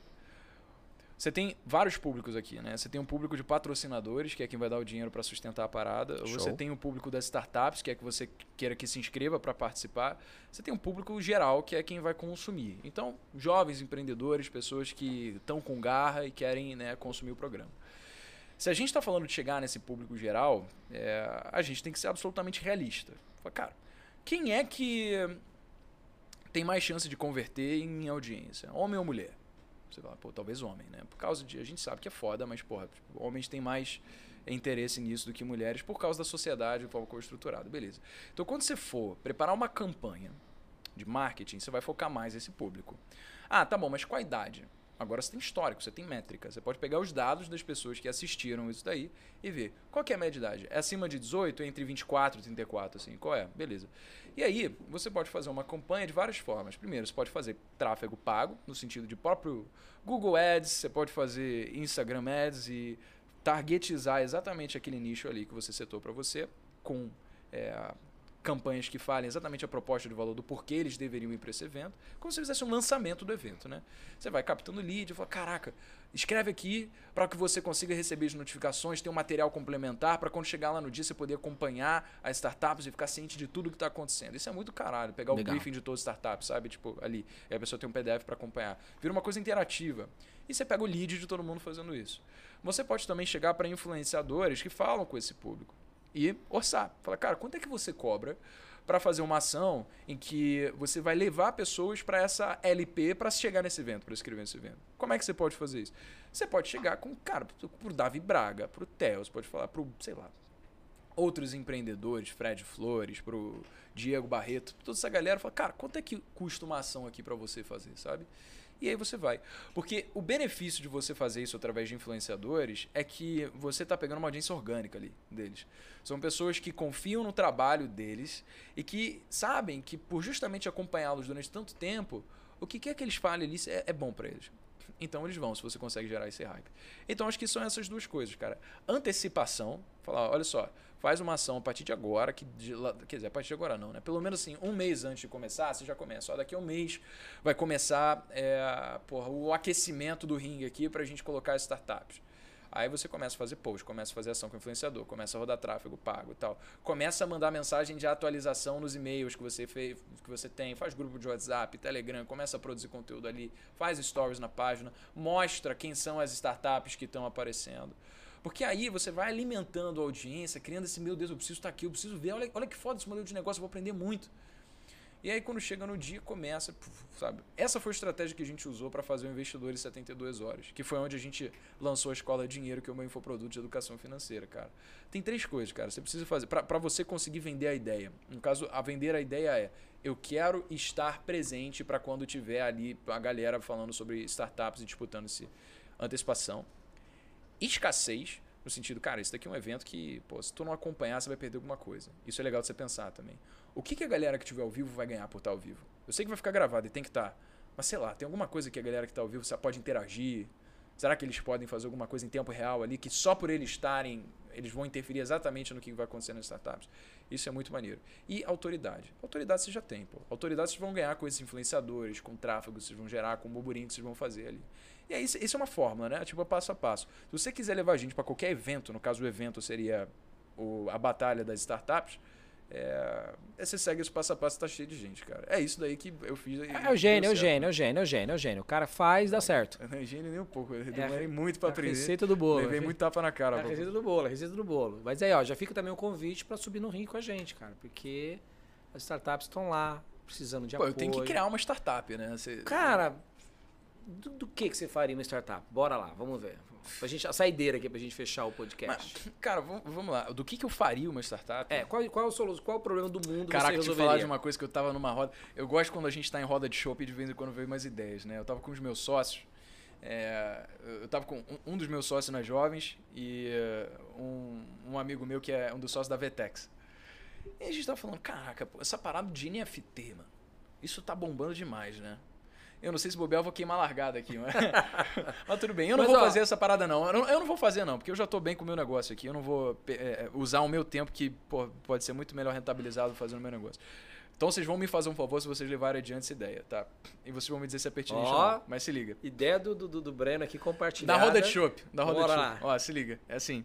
Speaker 1: Você tem vários públicos aqui, né? Você tem um público de patrocinadores, que é quem vai dar o dinheiro para sustentar a parada. Você tem o público das startups, que é que você queira que se inscreva para participar. Você tem um público geral, que é quem vai consumir. Então, jovens empreendedores, pessoas que estão com garra e querem né, consumir o programa. Se a gente está falando de chegar nesse público geral, é, a gente tem que ser absolutamente realista. Fala, cara, quem é que tem mais chance de converter em audiência? Homem ou mulher? Você fala, pô, talvez homem, né? Por causa de. A gente sabe que é foda, mas, porra, homens têm mais interesse nisso do que mulheres por causa da sociedade, de forma como estruturada. Beleza. Então, quando você for preparar uma campanha de marketing, você vai focar mais nesse público. Ah, tá bom, mas qual a idade? Agora você tem histórico, você tem métrica. Você pode pegar os dados das pessoas que assistiram isso daí e ver qual é a média de idade. É acima de 18, entre 24 e 34, assim, qual é? Beleza. E aí, você pode fazer uma campanha de várias formas. Primeiro, você pode fazer tráfego pago, no sentido de próprio Google Ads, você pode fazer Instagram Ads e targetizar exatamente aquele nicho ali que você setou para você, com é, campanhas que falem exatamente a proposta de valor do porquê eles deveriam ir para esse evento, como se fizesse um lançamento do evento, né? Você vai captando lead e fala, caraca, escreve aqui para que você consiga receber as notificações, ter um material complementar para quando chegar lá no dia você poder acompanhar as startups e ficar ciente de tudo que está acontecendo. Isso é muito caralho, pegar
Speaker 2: Legal.
Speaker 1: o briefing de todas as startups, sabe? Tipo, ali, e a pessoa tem um PDF para acompanhar. Vira uma coisa interativa. E você pega o lead de todo mundo fazendo isso. Você pode também chegar para influenciadores que falam com esse público e orçar. Fala, cara, quanto é que você cobra para fazer uma ação em que você vai levar pessoas para essa LP para chegar nesse evento, para escrever nesse evento? Como é que você pode fazer isso? Você pode chegar com, cara, pro Davi Braga, pro Theo, você pode falar pro, sei lá, outros empreendedores, Fred Flores, pro Diego Barreto, toda essa galera, fala, cara, quanto é que custa uma ação aqui para você fazer, sabe? E aí você vai. Porque o benefício de você fazer isso através de influenciadores é que você está pegando uma audiência orgânica ali deles. São pessoas que confiam no trabalho deles e que sabem que por justamente acompanhá-los durante tanto tempo, o que quer que eles falem ali é, é bom para eles. Então eles vão, se você consegue gerar esse hype. Então acho que são essas duas coisas, cara. Antecipação, falar, olha só, faz uma ação a partir de agora, que de quer dizer, a partir de agora não, né? Pelo menos assim, um mês antes de começar, você já começa. Ó, daqui a um mês vai começar é, porra, o aquecimento do ringue aqui pra gente colocar as startups. Aí você começa a fazer post, começa a fazer ação com o influenciador, começa a rodar tráfego pago e tal. Começa a mandar mensagem de atualização nos e-mails que você fez, que você tem, faz grupo de WhatsApp, Telegram, começa a produzir conteúdo ali, faz stories na página, mostra quem são as startups que estão aparecendo. Porque aí você vai alimentando a audiência, criando esse, meu Deus, eu preciso estar aqui, eu preciso ver, olha, olha que foda esse modelo de negócio, eu vou aprender muito. E aí quando chega no dia, começa, sabe? Essa foi a estratégia que a gente usou para fazer o investidor em 72 horas, que foi onde a gente lançou a escola Dinheiro, que é o meu infoproduto de educação financeira, cara. Tem três coisas, cara, você precisa fazer para você conseguir vender a ideia. No caso, a vender a ideia é eu quero estar presente para quando tiver ali a galera falando sobre startups e disputando esse antecipação. Escassez, no sentido, cara, isso daqui é um evento que, pô, se tu não acompanhar, você vai perder alguma coisa. Isso é legal de você pensar também. O que, que a galera que estiver ao vivo vai ganhar por estar ao vivo? Eu sei que vai ficar gravado e tem que estar. Mas sei lá, tem alguma coisa que a galera que está ao vivo pode interagir? Será que eles podem fazer alguma coisa em tempo real ali que só por eles estarem, eles vão interferir exatamente no que vai acontecer nas startups? Isso é muito maneiro. E autoridade. Autoridade você já tem, pô. Autoridade vocês vão ganhar com esses influenciadores, com tráfego vocês vão gerar, com o burburinho que vocês vão fazer ali. E aí, isso é uma fórmula, né? Tipo, passo a passo. Se você quiser levar a gente para qualquer evento, no caso o evento seria o, a batalha das startups, É, você segue esse passo a passo, tá cheio de gente, cara. É isso daí que eu fiz. e
Speaker 2: É o gênio, é o gênio, é o gênio, é o gênio, é o gênio. O cara faz, dá certo.
Speaker 1: Eu não é gênio nem um pouco. Eu
Speaker 2: É
Speaker 1: demorei
Speaker 2: a-
Speaker 1: muito pra aprender.
Speaker 2: receita do bolo.
Speaker 1: Levei muito tapa na cara.
Speaker 2: É a receita do bolo, a receita do bolo. Mas aí, ó, já fica também o convite pra subir no ringue com a gente, cara. Porque as startups estão lá, precisando de
Speaker 1: Pô, eu
Speaker 2: apoio.
Speaker 1: tenho que criar uma startup, né? Você-
Speaker 2: Cara, do, do que, que você faria uma startup? Bora lá, vamos ver. Pra gente, a saideira aqui pra gente fechar o podcast.
Speaker 1: Mas, cara, vamos, vamos lá. Do que, que eu faria uma startup?
Speaker 2: É, qual, qual, é o qual é o problema do mundo
Speaker 1: Caraca,
Speaker 2: você resolveria?
Speaker 1: falar de uma coisa que eu tava numa roda. Eu gosto quando a gente tá em roda de shopping de vez em quando veio mais ideias, né? Eu tava com os meus sócios. é, eu tava com um, um dos meus sócios nas jovens e é, um, um amigo meu que é um dos sócios da Vetex. E a gente tava falando, caraca, pô, essa parada de NFT, mano, isso tá bombando demais, né? Eu não sei se bobear, eu vou queimar largada aqui, mas, mas tudo bem. Eu não
Speaker 2: Mas,
Speaker 1: vou
Speaker 2: ó-
Speaker 1: fazer essa parada, não. Eu, não. eu não vou fazer, não, porque eu já tô bem com o meu negócio aqui. Eu não vou pe- é, usar o meu tempo, que pô, pode ser muito melhor rentabilizado fazendo o meu negócio. Então vocês vão me fazer um favor se vocês levarem adiante essa ideia, tá? E vocês vão me dizer se é pertinente
Speaker 2: Ó.
Speaker 1: ou não. Mas se liga.
Speaker 2: Ideia do, do, do Breno aqui
Speaker 1: Da
Speaker 2: compartilhada.
Speaker 1: roda de chopp. Da roda
Speaker 2: Bora
Speaker 1: de chopp. Ó, se liga. É assim.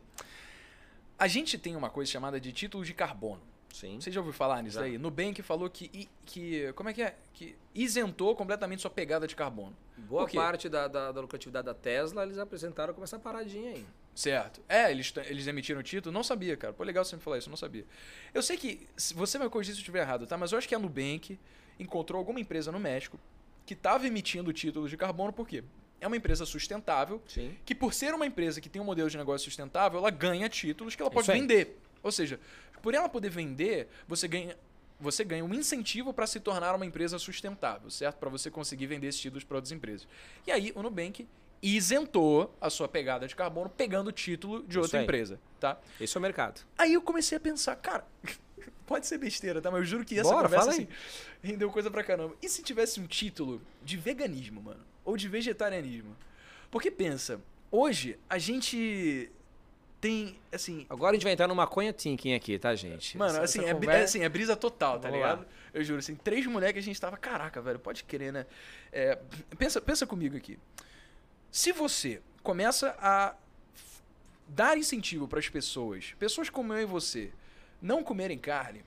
Speaker 1: A gente tem uma coisa chamada de título de carbono.
Speaker 2: Sim.
Speaker 1: Você já ouviu falar nisso
Speaker 2: Já.
Speaker 1: aí? Nubank falou que, que. Como é que é? Que isentou completamente sua pegada de carbono.
Speaker 2: Boa parte da, da, da lucratividade da Tesla eles apresentaram como essa paradinha aí.
Speaker 1: Certo. É, eles, eles emitiram o título, não sabia, cara. Pô, legal você me falar isso, eu não sabia. Eu sei que. Você vai corrigir se eu estiver errado, tá? Mas eu acho que a Nubank encontrou alguma empresa no México que estava emitindo títulos de carbono, por quê? É uma empresa sustentável,
Speaker 2: Sim.
Speaker 1: que por ser uma empresa que tem um modelo de negócio sustentável, ela ganha títulos que ela pode vender. Ou seja, por ela poder vender, você ganha. Você ganha um incentivo para se tornar uma empresa sustentável, certo? Para você conseguir vender esses títulos para outras empresas. E aí o Nubank isentou a sua pegada de carbono pegando o título de outra empresa, tá?
Speaker 2: Esse é o mercado.
Speaker 1: Aí eu comecei a pensar, cara, pode ser besteira, tá? Mas eu juro que essa
Speaker 2: Bora,
Speaker 1: conversa assim, rendeu coisa pra caramba. E se tivesse um título de veganismo, mano? Ou de vegetarianismo? Porque pensa, hoje a gente tem, assim...
Speaker 2: Agora a gente vai entrar no maconha thinking aqui, tá, gente?
Speaker 1: Mano,
Speaker 2: Essa-
Speaker 1: assim,
Speaker 2: essa
Speaker 1: é,
Speaker 2: conversa-
Speaker 1: é, assim, é brisa total, tá
Speaker 2: Vamos
Speaker 1: ligado?
Speaker 2: lá.
Speaker 1: Eu juro, assim, três moleques a gente tava, caraca, velho, pode crer, né? É, pensa, pensa comigo aqui. Se você começa a dar incentivo para as pessoas, pessoas como eu e você, não comerem carne,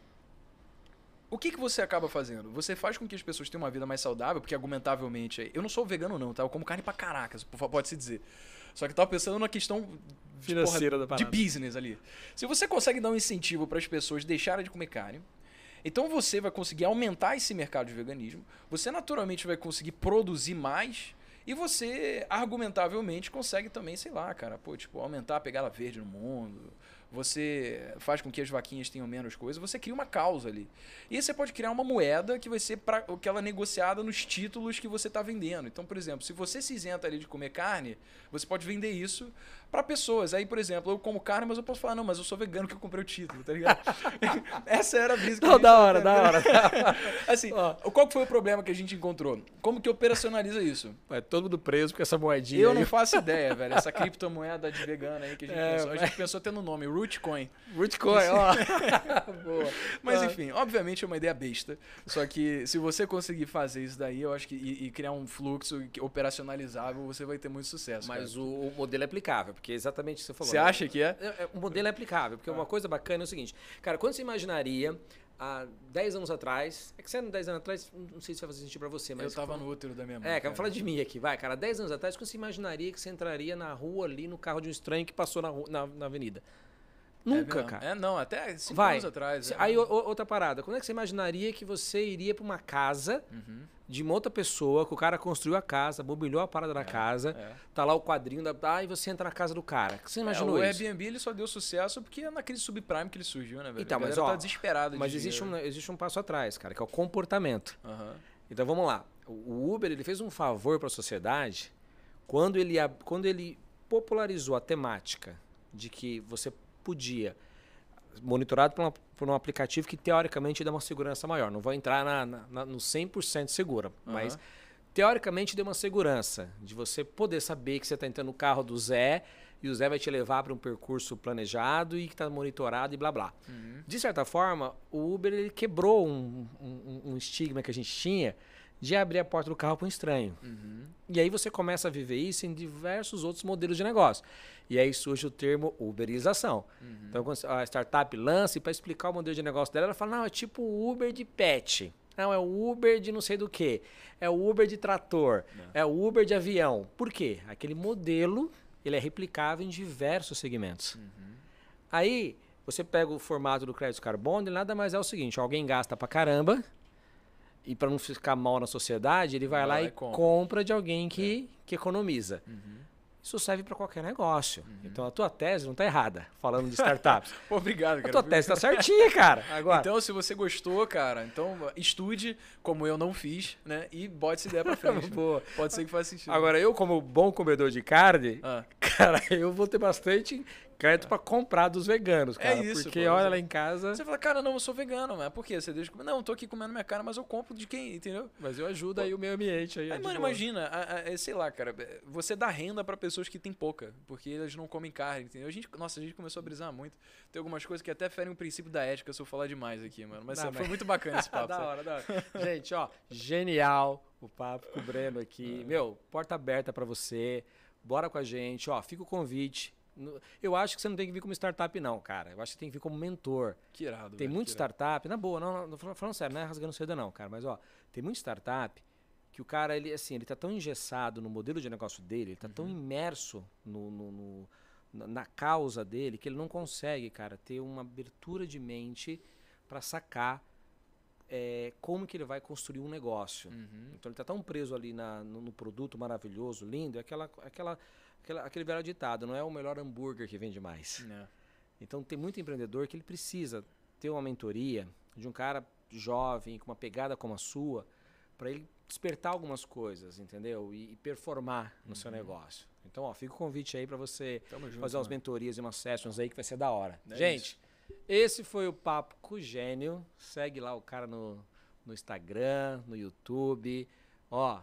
Speaker 1: o que, que você acaba fazendo? Você faz com que as pessoas tenham uma vida mais saudável, porque argumentavelmente, eu não sou vegano não, tá? Eu como carne pra caracas, pode-se dizer. Só que eu tava pensando na questão de,
Speaker 2: Financeira da
Speaker 1: de
Speaker 2: parada.
Speaker 1: business ali. Se você consegue dar um incentivo para as pessoas deixarem de comer carne, então você vai conseguir aumentar esse mercado de veganismo, você naturalmente vai conseguir produzir mais e você argumentavelmente consegue também, sei lá, cara, pô, tipo, aumentar a pegada verde no mundo. Você faz com que as vaquinhas tenham menos coisa, você cria uma causa ali. E você pode criar uma moeda que vai ser para aquela negociada nos títulos que você está vendendo. Então, por exemplo, se você se isenta ali de comer carne, você pode vender isso para pessoas. Aí, por exemplo, eu como carne, mas eu posso falar, não, mas eu sou vegano que eu comprei o título, tá ligado? Essa era a brisa que a
Speaker 2: Não,
Speaker 1: gente
Speaker 2: da hora, da hora.
Speaker 1: Assim,
Speaker 2: Ó.
Speaker 1: qual foi o problema que a gente encontrou? Como que operacionaliza isso?
Speaker 2: Vai todo mundo preso com essa moedinha
Speaker 1: Eu
Speaker 2: aí.
Speaker 1: não faço ideia, velho. Essa criptomoeda de vegana aí que a gente
Speaker 2: É,
Speaker 1: pensou. A
Speaker 2: mas-
Speaker 1: gente pensou até no nome, Rootcoin.
Speaker 2: Rootcoin, ó. Boa.
Speaker 1: Mas enfim, obviamente é uma ideia besta. Só que se você conseguir fazer isso daí, eu acho que e, e criar um fluxo operacionalizável, você vai ter muito sucesso.
Speaker 2: Mas
Speaker 1: cara.
Speaker 2: o, o modelo é aplicável, porque é exatamente o que você falou.
Speaker 1: Você
Speaker 2: né?
Speaker 1: acha que é?
Speaker 2: É, é, O modelo é aplicável, porque uma coisa bacana é o seguinte, cara, quando você imaginaria há 10 anos atrás, é que você 10 anos atrás, não sei se vai fazer sentido pra você, mas...
Speaker 1: eu tava no útero da minha mãe.
Speaker 2: É, cara, falar de mim aqui, vai, cara, 10 anos atrás, quando você imaginaria que você entraria na rua ali, no carro de um estranho que passou na, ru- na, na avenida? Nunca,
Speaker 1: é,
Speaker 2: cara.
Speaker 1: É, não, até cinco
Speaker 2: Vai.
Speaker 1: anos atrás. é.
Speaker 2: Aí, o- o- outra parada. Quando é que você imaginaria que você iria pra uma casa
Speaker 1: Uhum,
Speaker 2: de uma outra pessoa, que o cara construiu a casa, mobiliou a parada da casa,
Speaker 1: é.
Speaker 2: tá lá o quadrinho da. Ah, e você entra na casa do cara. Você imaginou
Speaker 1: é, o
Speaker 2: isso?
Speaker 1: Airbnb ele só deu sucesso porque é naquele subprime que ele surgiu, né, velho?
Speaker 2: Então, mas, ó,
Speaker 1: tá desesperada de
Speaker 2: Mas existe um,
Speaker 1: dinheiro.
Speaker 2: existe um passo atrás, cara, que é o comportamento.
Speaker 1: Aham.
Speaker 2: Então vamos lá. O o Uber ele fez um favor para a sociedade quando ele, quando ele popularizou a temática de que você podia monitorado por, uma- por um aplicativo que teoricamente dá uma segurança maior. Não vou entrar na, na- na- no 100% segura, mas
Speaker 1: Aham.
Speaker 2: teoricamente deu uma segurança de você poder saber que você está entrando no carro do Zé e o Zé vai te levar para um percurso planejado e que está monitorado e blá blá.
Speaker 1: Uhum.
Speaker 2: De certa forma, o Uber ele quebrou um, um- um estigma que a gente tinha de abrir a porta do carro para um estranho.
Speaker 1: Uhum.
Speaker 2: E aí você começa a viver isso em diversos outros modelos de negócio. E aí surge o termo uberização. Então, quando a startup lança, e para explicar o modelo de negócio dela, ela fala: não, é tipo Uber de pet. Não, é o Uber de não sei do que. É o Uber de trator. É o Uber de avião. Por quê? Aquele modelo ele é replicável em diversos segmentos. Aí você pega o formato do crédito carbono, ele nada mais é o seguinte: alguém gasta pra caramba. E para não ficar mal na sociedade, ele vai,
Speaker 1: Vai
Speaker 2: lá e
Speaker 1: compra.
Speaker 2: compra de alguém que, que economiza. Isso serve para qualquer negócio. Então a tua tese não está errada, falando de startups.
Speaker 1: Obrigado,
Speaker 2: a
Speaker 1: cara.
Speaker 2: tua tese está certinha, cara. Agora,
Speaker 1: Então, se você gostou, cara, então estude como eu não fiz, né? E bote essa ideia pra frente.
Speaker 2: Boa.
Speaker 1: Pode ser que faça sentido.
Speaker 2: agora, eu, como bom comedor de carne,
Speaker 1: Ah.
Speaker 2: cara, eu vou ter bastante crédito para comprar dos veganos, cara.
Speaker 1: É isso,
Speaker 2: Porque
Speaker 1: pô,
Speaker 2: olha
Speaker 1: você-
Speaker 2: lá em casa.
Speaker 1: Você fala, cara, não, eu sou vegano, mas por quê? Você deixa? Não, eu tô aqui comendo minha carne, mas eu compro de quem, entendeu?
Speaker 2: Mas eu ajudo aí o meio ambiente aí.
Speaker 1: Aí,
Speaker 2: de
Speaker 1: mano,
Speaker 2: boa.
Speaker 1: imagina, a- a- é, sei lá, cara, você dá renda pra pessoas que têm pouca, porque elas não comem carne, entendeu? A gente, nossa, a gente começou a brisar muito. Tem algumas coisas que até ferem o princípio da ética se eu falar demais aqui, mano. Mas
Speaker 2: Não,
Speaker 1: foi
Speaker 2: mas-
Speaker 1: muito bacana esse papo.
Speaker 2: da hora, da hora. Gente, ó, genial o papo com o Breno aqui. Meu, porta aberta pra você. Bora com a gente, ó, fica o convite. Eu acho que você não tem que vir como startup, não, cara. Eu acho que você tem que vir como mentor.
Speaker 1: Que irado.
Speaker 2: Tem
Speaker 1: velho,
Speaker 2: muito startup, na boa, não, não, falando sério, não é rasgando seda não, cara, mas ó, tem muito startup que o cara, ele assim, ele tá tão engessado no modelo de negócio dele, ele tá tão imerso no, no- no- na, na causa dele, que ele não consegue, cara, ter uma abertura de mente para sacar é, como que ele vai construir um negócio.
Speaker 1: Uhum.
Speaker 2: Então ele tá tão preso ali na- no, no produto maravilhoso, lindo, é aquela, aquela, aquela, aquele velho ditado, não é o melhor hambúrguer que vende mais.
Speaker 1: É.
Speaker 2: Então tem muito empreendedor que ele precisa ter uma mentoria de um cara jovem, com uma pegada como a sua, para ele despertar algumas coisas, entendeu? E, e performar no seu negócio. Então, ó, fica o convite aí para você
Speaker 1: Uhum. Junto,
Speaker 2: fazer umas
Speaker 1: mano.
Speaker 2: mentorias e umas sessions aí que vai ser da hora.
Speaker 1: É
Speaker 2: Gente, esse foi o Papo com o Gênio. Segue lá o cara no, no Instagram, no YouTube. Ó,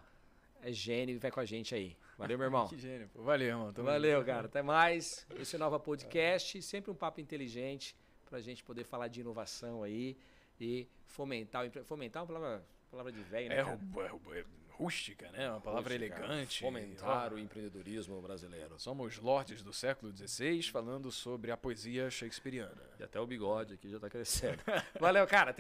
Speaker 2: é gênio e vai com a gente aí. Valeu, meu irmão.
Speaker 1: Que gênio, pô. Valeu, irmão. Tamo
Speaker 2: Valeu,
Speaker 1: junto.
Speaker 2: cara. Até mais. Esse é o Nova Podcast. Sempre um papo inteligente pra gente poder falar de inovação aí e fomentar. Fomentar é uma palavra, palavra de velho, né?
Speaker 1: É, é é rústica, né? Uma palavra
Speaker 2: Rústica,
Speaker 1: elegante.
Speaker 2: Fomentar o empreendedorismo brasileiro.
Speaker 1: Somos lordes do século XVI falando sobre a poesia shakespeariana.
Speaker 2: E até o bigode aqui já tá crescendo. Valeu, cara.